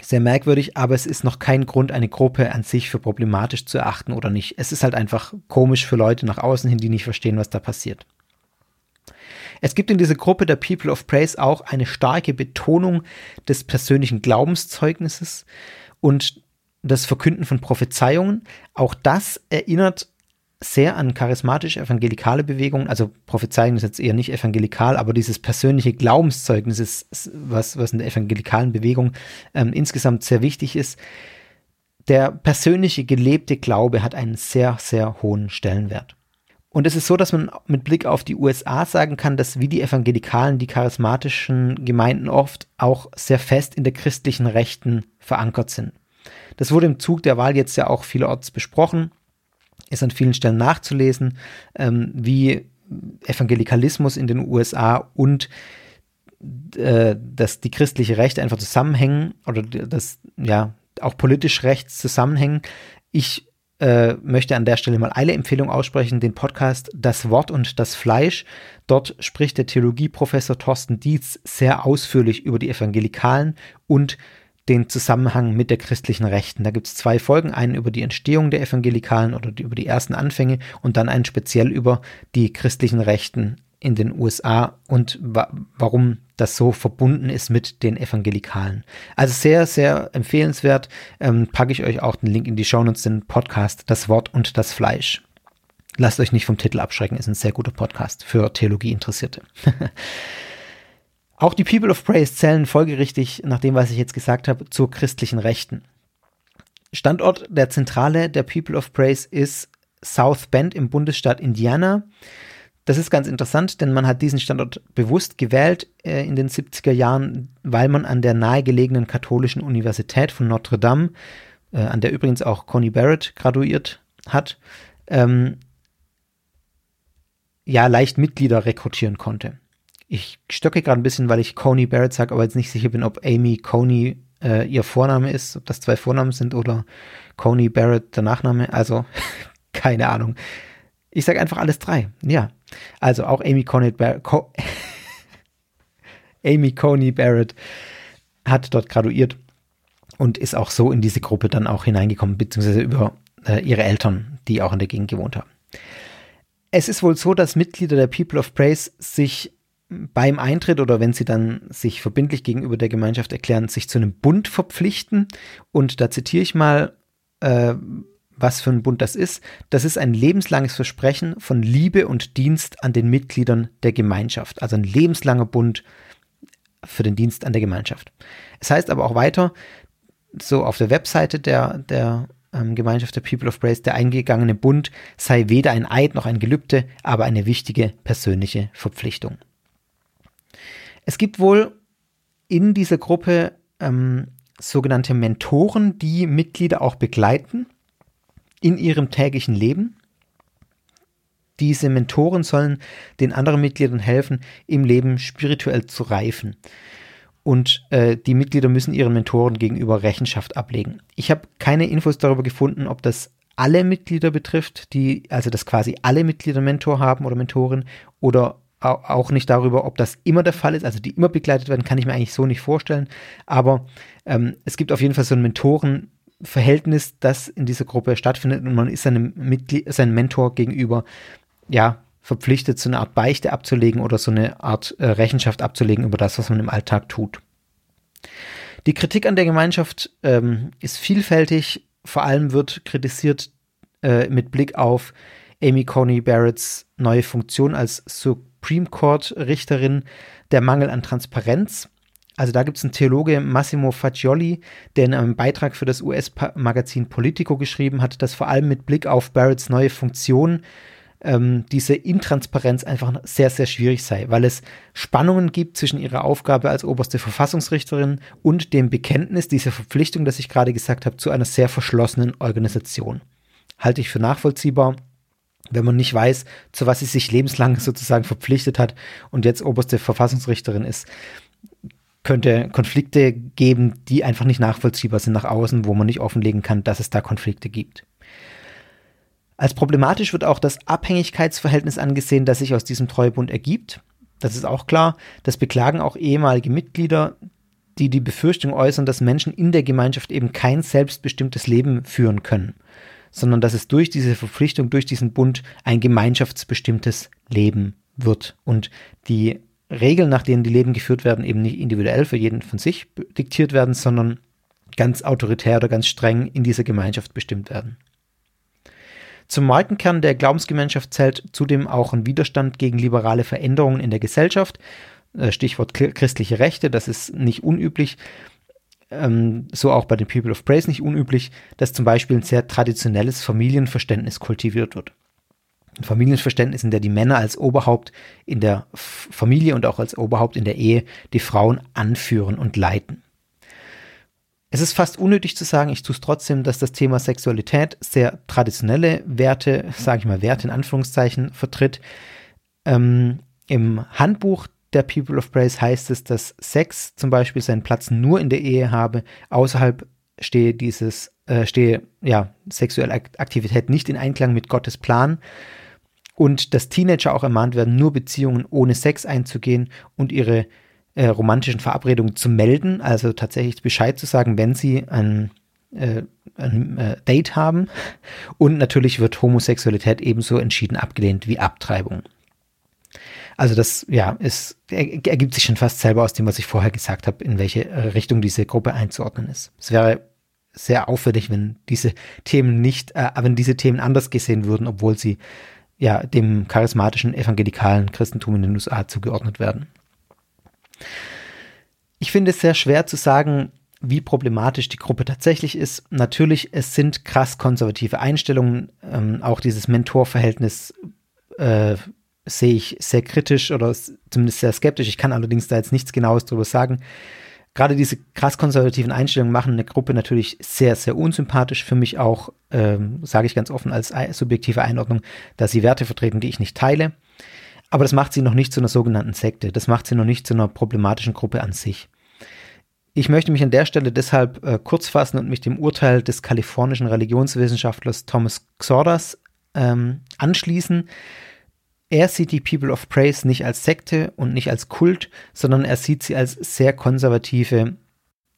sehr merkwürdig, aber es ist noch kein Grund, eine Gruppe an sich für problematisch zu erachten oder nicht. Es ist halt einfach komisch für Leute nach außen hin, die nicht verstehen, was da passiert. Es gibt in dieser Gruppe der People of Praise auch eine starke Betonung des persönlichen Glaubenszeugnisses und das Verkünden von Prophezeiungen. Auch das erinnert sehr an charismatische evangelikale Bewegungen, also Prophezeiung ist jetzt eher nicht evangelikal, aber dieses persönliche Glaubenszeugnis ist was, was in der evangelikalen Bewegung ähm, insgesamt sehr wichtig ist. Der persönliche gelebte Glaube hat einen sehr, sehr hohen Stellenwert. Und es ist so, dass man mit Blick auf die USA sagen kann, dass wie die Evangelikalen die charismatischen Gemeinden oft auch sehr fest in der christlichen Rechten verankert sind. Das wurde im Zug der Wahl jetzt ja auch vielerorts besprochen ist an vielen Stellen nachzulesen, ähm, wie Evangelikalismus in den USA und äh, dass die christliche Rechte einfach zusammenhängen oder dass ja auch politisch rechts zusammenhängen. Ich äh, möchte an der Stelle mal eine Empfehlung aussprechen, den Podcast Das Wort und das Fleisch. Dort spricht der Theologieprofessor Thorsten Dietz sehr ausführlich über die Evangelikalen und den Zusammenhang mit der christlichen Rechten. Da gibt es zwei Folgen, einen über die Entstehung der Evangelikalen oder die, über die ersten Anfänge und dann einen speziell über die christlichen Rechten in den USA und wa warum das so verbunden ist mit den Evangelikalen. Also sehr, sehr empfehlenswert. Ähm, packe ich euch auch den Link in die Show Notes, den Podcast Das Wort und das Fleisch. Lasst euch nicht vom Titel abschrecken, ist ein sehr guter Podcast für Theologie Interessierte. <laughs> Auch die People of Praise zählen folgerichtig, nach dem, was ich jetzt gesagt habe, zur christlichen Rechten. Standort der Zentrale der People of Praise ist South Bend im Bundesstaat Indiana. Das ist ganz interessant, denn man hat diesen Standort bewusst gewählt äh, in den 70er Jahren, weil man an der nahegelegenen katholischen Universität von Notre Dame, äh, an der übrigens auch Connie Barrett graduiert hat, ähm, ja leicht Mitglieder rekrutieren konnte. Ich stocke gerade ein bisschen, weil ich Coney Barrett sage, aber jetzt nicht sicher bin, ob Amy Coney äh, ihr Vorname ist, ob das zwei Vornamen sind oder Coney Barrett der Nachname. Also <laughs> keine Ahnung. Ich sage einfach alles drei. Ja. Also auch Amy Coney Barrett. Co <laughs> Amy Coney Barrett hat dort graduiert und ist auch so in diese Gruppe dann auch hineingekommen, beziehungsweise über äh, ihre Eltern, die auch in der Gegend gewohnt haben. Es ist wohl so, dass Mitglieder der People of Praise sich beim Eintritt oder wenn sie dann sich verbindlich gegenüber der Gemeinschaft erklären, sich zu einem Bund verpflichten. Und da zitiere ich mal, äh, was für ein Bund das ist. Das ist ein lebenslanges Versprechen von Liebe und Dienst an den Mitgliedern der Gemeinschaft. Also ein lebenslanger Bund für den Dienst an der Gemeinschaft. Es heißt aber auch weiter, so auf der Webseite der, der ähm, Gemeinschaft der People of Praise, der eingegangene Bund sei weder ein Eid noch ein Gelübde, aber eine wichtige persönliche Verpflichtung. Es gibt wohl in dieser Gruppe ähm, sogenannte Mentoren, die Mitglieder auch begleiten in ihrem täglichen Leben. Diese Mentoren sollen den anderen Mitgliedern helfen, im Leben spirituell zu reifen. und äh, die Mitglieder müssen ihren Mentoren gegenüber Rechenschaft ablegen. Ich habe keine Infos darüber gefunden, ob das alle Mitglieder betrifft, die, also dass quasi alle Mitglieder Mentor haben oder Mentorin oder auch nicht darüber, ob das immer der Fall ist, also die immer begleitet werden, kann ich mir eigentlich so nicht vorstellen. Aber ähm, es gibt auf jeden Fall so ein Mentorenverhältnis, das in dieser Gruppe stattfindet und man ist seinem, Mitglied, seinem Mentor gegenüber ja verpflichtet, so eine Art Beichte abzulegen oder so eine Art äh, Rechenschaft abzulegen über das, was man im Alltag tut. Die Kritik an der Gemeinschaft ähm, ist vielfältig. Vor allem wird kritisiert äh, mit Blick auf Amy Coney Barretts neue Funktion als Supreme Court Richterin der Mangel an Transparenz. Also da gibt es einen Theologe, Massimo Fagioli, der in einem Beitrag für das US-Magazin Politico geschrieben hat, dass vor allem mit Blick auf Barretts neue Funktion ähm, diese Intransparenz einfach sehr, sehr schwierig sei, weil es Spannungen gibt zwischen ihrer Aufgabe als oberste Verfassungsrichterin und dem Bekenntnis dieser Verpflichtung, das ich gerade gesagt habe, zu einer sehr verschlossenen Organisation. Halte ich für nachvollziehbar wenn man nicht weiß, zu was sie sich lebenslang <laughs> sozusagen verpflichtet hat und jetzt oberste Verfassungsrichterin ist, könnte Konflikte geben, die einfach nicht nachvollziehbar sind nach außen, wo man nicht offenlegen kann, dass es da Konflikte gibt. Als problematisch wird auch das Abhängigkeitsverhältnis angesehen, das sich aus diesem Treuebund ergibt. Das ist auch klar. Das beklagen auch ehemalige Mitglieder, die die Befürchtung äußern, dass Menschen in der Gemeinschaft eben kein selbstbestimmtes Leben führen können sondern dass es durch diese Verpflichtung, durch diesen Bund ein gemeinschaftsbestimmtes Leben wird und die Regeln, nach denen die Leben geführt werden, eben nicht individuell für jeden von sich diktiert werden, sondern ganz autoritär oder ganz streng in dieser Gemeinschaft bestimmt werden. Zum Markenkern der Glaubensgemeinschaft zählt zudem auch ein Widerstand gegen liberale Veränderungen in der Gesellschaft. Äh, Stichwort christliche Rechte, das ist nicht unüblich ähm, so auch bei den People of Praise nicht unüblich, dass zum Beispiel ein sehr traditionelles Familienverständnis kultiviert wird. Ein Familienverständnis, in der die Männer als Oberhaupt in der Familie und auch als Oberhaupt in der Ehe die Frauen anführen und leiten. Es ist fast unnötig zu sagen, ich tue es trotzdem, dass das Thema Sexualität sehr traditionelle Werte, sage ich mal Werte in Anführungszeichen, vertritt. Ähm, Im Handbuch der People of Praise heißt es, dass Sex zum Beispiel seinen Platz nur in der Ehe habe, außerhalb stehe dieses, äh, stehe ja sexuelle Aktivität nicht in Einklang mit Gottes Plan und dass Teenager auch ermahnt werden, nur Beziehungen ohne Sex einzugehen und ihre äh, romantischen Verabredungen zu melden, also tatsächlich Bescheid zu sagen, wenn sie ein, äh, ein äh, Date haben. Und natürlich wird Homosexualität ebenso entschieden abgelehnt wie Abtreibung. Also das, ja, es ergibt sich schon fast selber aus dem, was ich vorher gesagt habe, in welche äh, Richtung diese Gruppe einzuordnen ist. Es wäre sehr auffällig, wenn diese Themen nicht, äh, wenn diese Themen anders gesehen würden, obwohl sie ja dem charismatischen evangelikalen Christentum in den USA zugeordnet werden. Ich finde es sehr schwer zu sagen, wie problematisch die Gruppe tatsächlich ist. Natürlich, es sind krass konservative Einstellungen. Ähm, auch dieses Mentorverhältnis äh, sehe ich sehr kritisch oder zumindest sehr skeptisch. Ich kann allerdings da jetzt nichts Genaues drüber sagen. Gerade diese krass konservativen Einstellungen machen eine Gruppe natürlich sehr, sehr unsympathisch. Für mich auch, ähm, sage ich ganz offen als subjektive Einordnung, dass sie Werte vertreten, die ich nicht teile. Aber das macht sie noch nicht zu einer sogenannten Sekte. Das macht sie noch nicht zu einer problematischen Gruppe an sich. Ich möchte mich an der Stelle deshalb äh, kurz fassen und mich dem Urteil des kalifornischen Religionswissenschaftlers Thomas Xordas ähm, anschließen, er sieht die People of Praise nicht als Sekte und nicht als Kult, sondern er sieht sie als sehr konservative,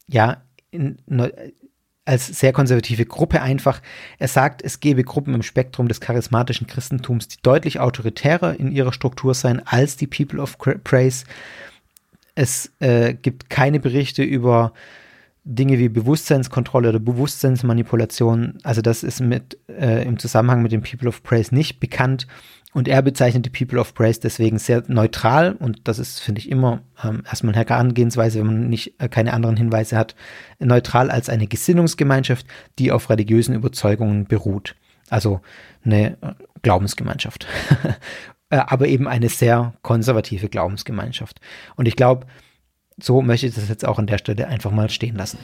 ja, in, als sehr konservative Gruppe einfach. Er sagt, es gebe Gruppen im Spektrum des charismatischen Christentums, die deutlich autoritärer in ihrer Struktur seien als die People of Praise. Es äh, gibt keine Berichte über Dinge wie Bewusstseinskontrolle oder Bewusstseinsmanipulation. Also das ist mit äh, im Zusammenhang mit den People of Praise nicht bekannt. Und er bezeichnet die People of Praise deswegen sehr neutral und das ist, finde ich, immer ähm, erstmal eine Herangehensweise, wenn man nicht äh, keine anderen Hinweise hat, neutral als eine Gesinnungsgemeinschaft, die auf religiösen Überzeugungen beruht. Also eine äh, Glaubensgemeinschaft. <laughs> äh, aber eben eine sehr konservative Glaubensgemeinschaft. Und ich glaube, so möchte ich das jetzt auch an der Stelle einfach mal stehen lassen.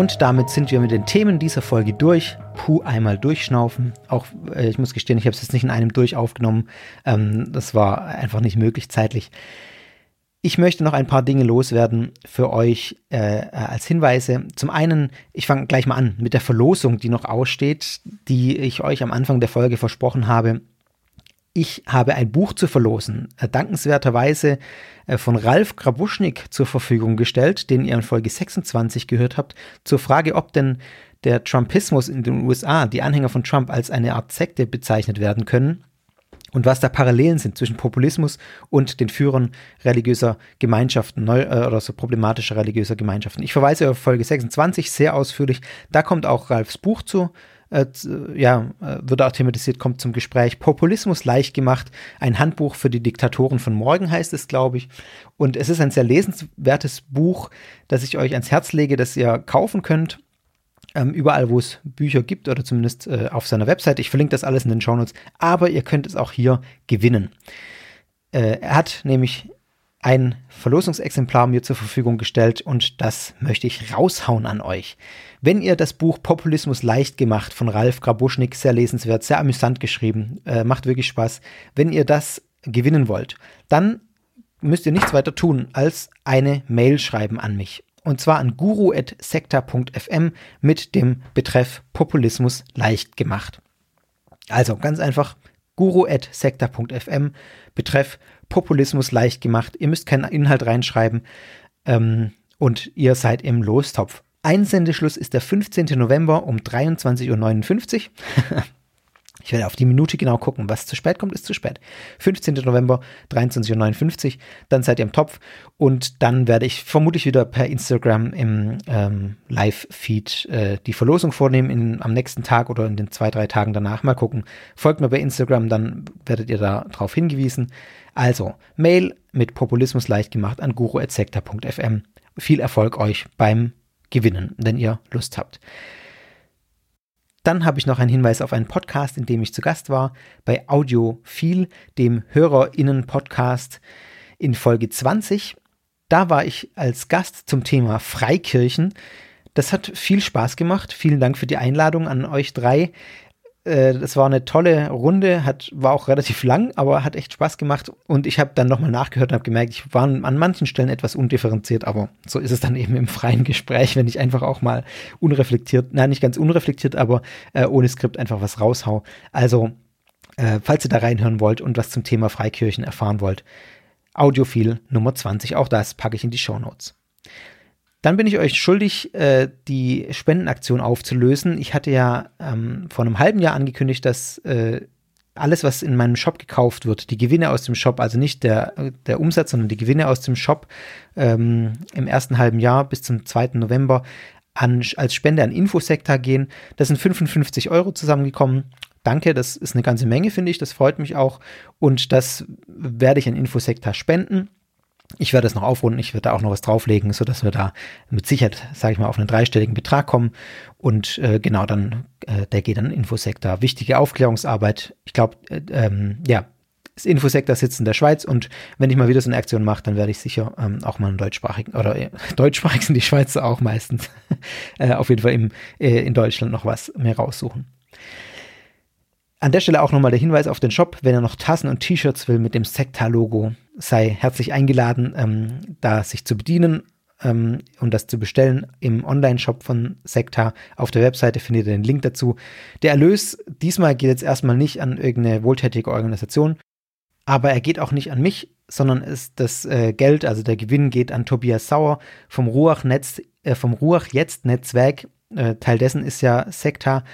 Und damit sind wir mit den Themen dieser Folge durch. Puh einmal durchschnaufen. Auch äh, ich muss gestehen, ich habe es jetzt nicht in einem durch aufgenommen. Ähm, das war einfach nicht möglich zeitlich. Ich möchte noch ein paar Dinge loswerden für euch äh, als Hinweise. Zum einen, ich fange gleich mal an mit der Verlosung, die noch aussteht, die ich euch am Anfang der Folge versprochen habe. Ich habe ein Buch zu verlosen, äh, dankenswerterweise äh, von Ralf Grabuschnik zur Verfügung gestellt, den ihr in Folge 26 gehört habt, zur Frage, ob denn der Trumpismus in den USA, die Anhänger von Trump, als eine Art Sekte bezeichnet werden können und was da Parallelen sind zwischen Populismus und den Führern religiöser Gemeinschaften neu, äh, oder so problematischer religiöser Gemeinschaften. Ich verweise auf Folge 26 sehr ausführlich. Da kommt auch Ralfs Buch zu. Äh, ja, äh, wird auch thematisiert, kommt zum Gespräch. Populismus leicht gemacht. Ein Handbuch für die Diktatoren von morgen heißt es, glaube ich. Und es ist ein sehr lesenswertes Buch, das ich euch ans Herz lege, das ihr kaufen könnt ähm, überall, wo es Bücher gibt oder zumindest äh, auf seiner Webseite. Ich verlinke das alles in den Shownotes, aber ihr könnt es auch hier gewinnen. Äh, er hat nämlich ein Verlosungsexemplar mir zur Verfügung gestellt und das möchte ich raushauen an euch. Wenn ihr das Buch Populismus leicht gemacht von Ralf Grabuschnik, sehr lesenswert, sehr amüsant geschrieben, äh, macht wirklich Spaß, wenn ihr das gewinnen wollt, dann müsst ihr nichts weiter tun, als eine Mail schreiben an mich und zwar an guru.sekta.fm mit dem Betreff Populismus leicht gemacht. Also ganz einfach guru.sekta.fm Betreff Populismus leicht gemacht. Ihr müsst keinen Inhalt reinschreiben ähm, und ihr seid im Lostopf. Einsendeschluss ist der 15. November um 23.59 Uhr. <laughs> Ich werde auf die Minute genau gucken. Was zu spät kommt, ist zu spät. 15. November, 23.59 Uhr. Dann seid ihr im Topf. Und dann werde ich vermutlich wieder per Instagram im ähm, Live-Feed äh, die Verlosung vornehmen in, am nächsten Tag oder in den zwei, drei Tagen danach. Mal gucken. Folgt mir bei Instagram, dann werdet ihr da drauf hingewiesen. Also, Mail mit Populismus leicht gemacht an guru.sekta.fm. Viel Erfolg euch beim Gewinnen, wenn ihr Lust habt. Dann habe ich noch einen Hinweis auf einen Podcast, in dem ich zu Gast war, bei Audiophil, dem HörerInnen-Podcast in Folge 20. Da war ich als Gast zum Thema Freikirchen. Das hat viel Spaß gemacht. Vielen Dank für die Einladung an euch drei. Äh, das war eine tolle Runde, hat, war auch relativ lang, aber hat echt Spaß gemacht. Und ich habe dann nochmal nachgehört und habe gemerkt, ich war an manchen Stellen etwas undifferenziert, aber so ist es dann eben im freien Gespräch, wenn ich einfach auch mal unreflektiert, nein, nicht ganz unreflektiert, aber äh, ohne Skript einfach was raushau. Also, äh, falls ihr da reinhören wollt und was zum Thema Freikirchen erfahren wollt, Audiophil Nummer 20, auch das packe ich in die Show Notes. Dann bin ich euch schuldig, äh, die Spendenaktion aufzulösen. Ich hatte ja ähm, vor einem halben Jahr angekündigt, dass äh, alles, was in meinem Shop gekauft wird, die Gewinne aus dem Shop, also nicht der, der Umsatz, sondern die Gewinne aus dem Shop ähm, im ersten halben Jahr bis zum 2. November an, als Spende an Infosektor gehen. Das sind 55 Euro zusammengekommen. Danke, das ist eine ganze Menge, finde ich. Das freut mich auch. Und das werde ich an Infosektor spenden. Ich werde es noch aufrunden, ich werde da auch noch was drauflegen, sodass wir da mit Sicherheit, sage ich mal, auf einen dreistelligen Betrag kommen. Und äh, genau, dann, äh, der geht dann Infosektor. Wichtige Aufklärungsarbeit. Ich glaube, äh, ähm, ja, das Infosektor sitzt in der Schweiz und wenn ich mal wieder so eine Aktion mache, dann werde ich sicher ähm, auch mal einen deutschsprachigen, oder äh, <laughs> deutschsprachig sind die Schweizer auch meistens, <laughs> äh, auf jeden Fall im, äh, in Deutschland noch was mehr raussuchen. An der Stelle auch nochmal der Hinweis auf den Shop, wenn er noch Tassen und T-Shirts will mit dem Sekta-Logo, sei herzlich eingeladen, ähm, da sich zu bedienen ähm, und das zu bestellen im Online-Shop von Sekta. Auf der Webseite findet ihr den Link dazu. Der Erlös diesmal geht jetzt erstmal nicht an irgendeine wohltätige Organisation, aber er geht auch nicht an mich, sondern ist das äh, Geld, also der Gewinn geht an Tobias Sauer vom Ruach Netz, äh, vom Ruach Jetzt Netzwerk. Äh, Teil dessen ist ja Sekta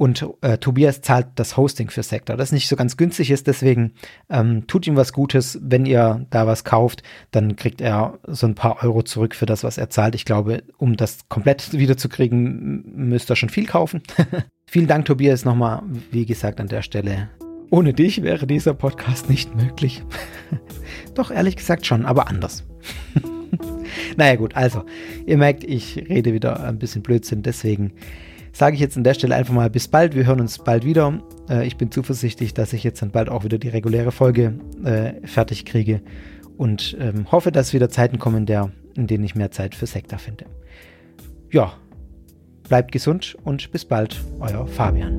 und äh, Tobias zahlt das Hosting für Sektor, das nicht so ganz günstig ist. Deswegen ähm, tut ihm was Gutes. Wenn ihr da was kauft, dann kriegt er so ein paar Euro zurück für das, was er zahlt. Ich glaube, um das komplett <laughs> wiederzukriegen, müsst ihr schon viel kaufen. <laughs> Vielen Dank, Tobias, nochmal, wie gesagt, an der Stelle. Ohne dich wäre dieser Podcast nicht möglich. <laughs> Doch, ehrlich gesagt schon, aber anders. naja gut, also, ihr merkt, ich rede wieder ein bisschen Blödsinn, deswegen sage ich jetzt an der Stelle einfach mal bis bald. Wir hören uns bald wieder. Äh, ich bin zuversichtlich, dass ich jetzt dann bald auch wieder die reguläre Folge äh, fertig kriege und ähm, hoffe, dass wieder Zeiten kommen, in denen ich mehr Zeit für Sektor finde. Ja, bleibt gesund und bis bald, euer Fabian.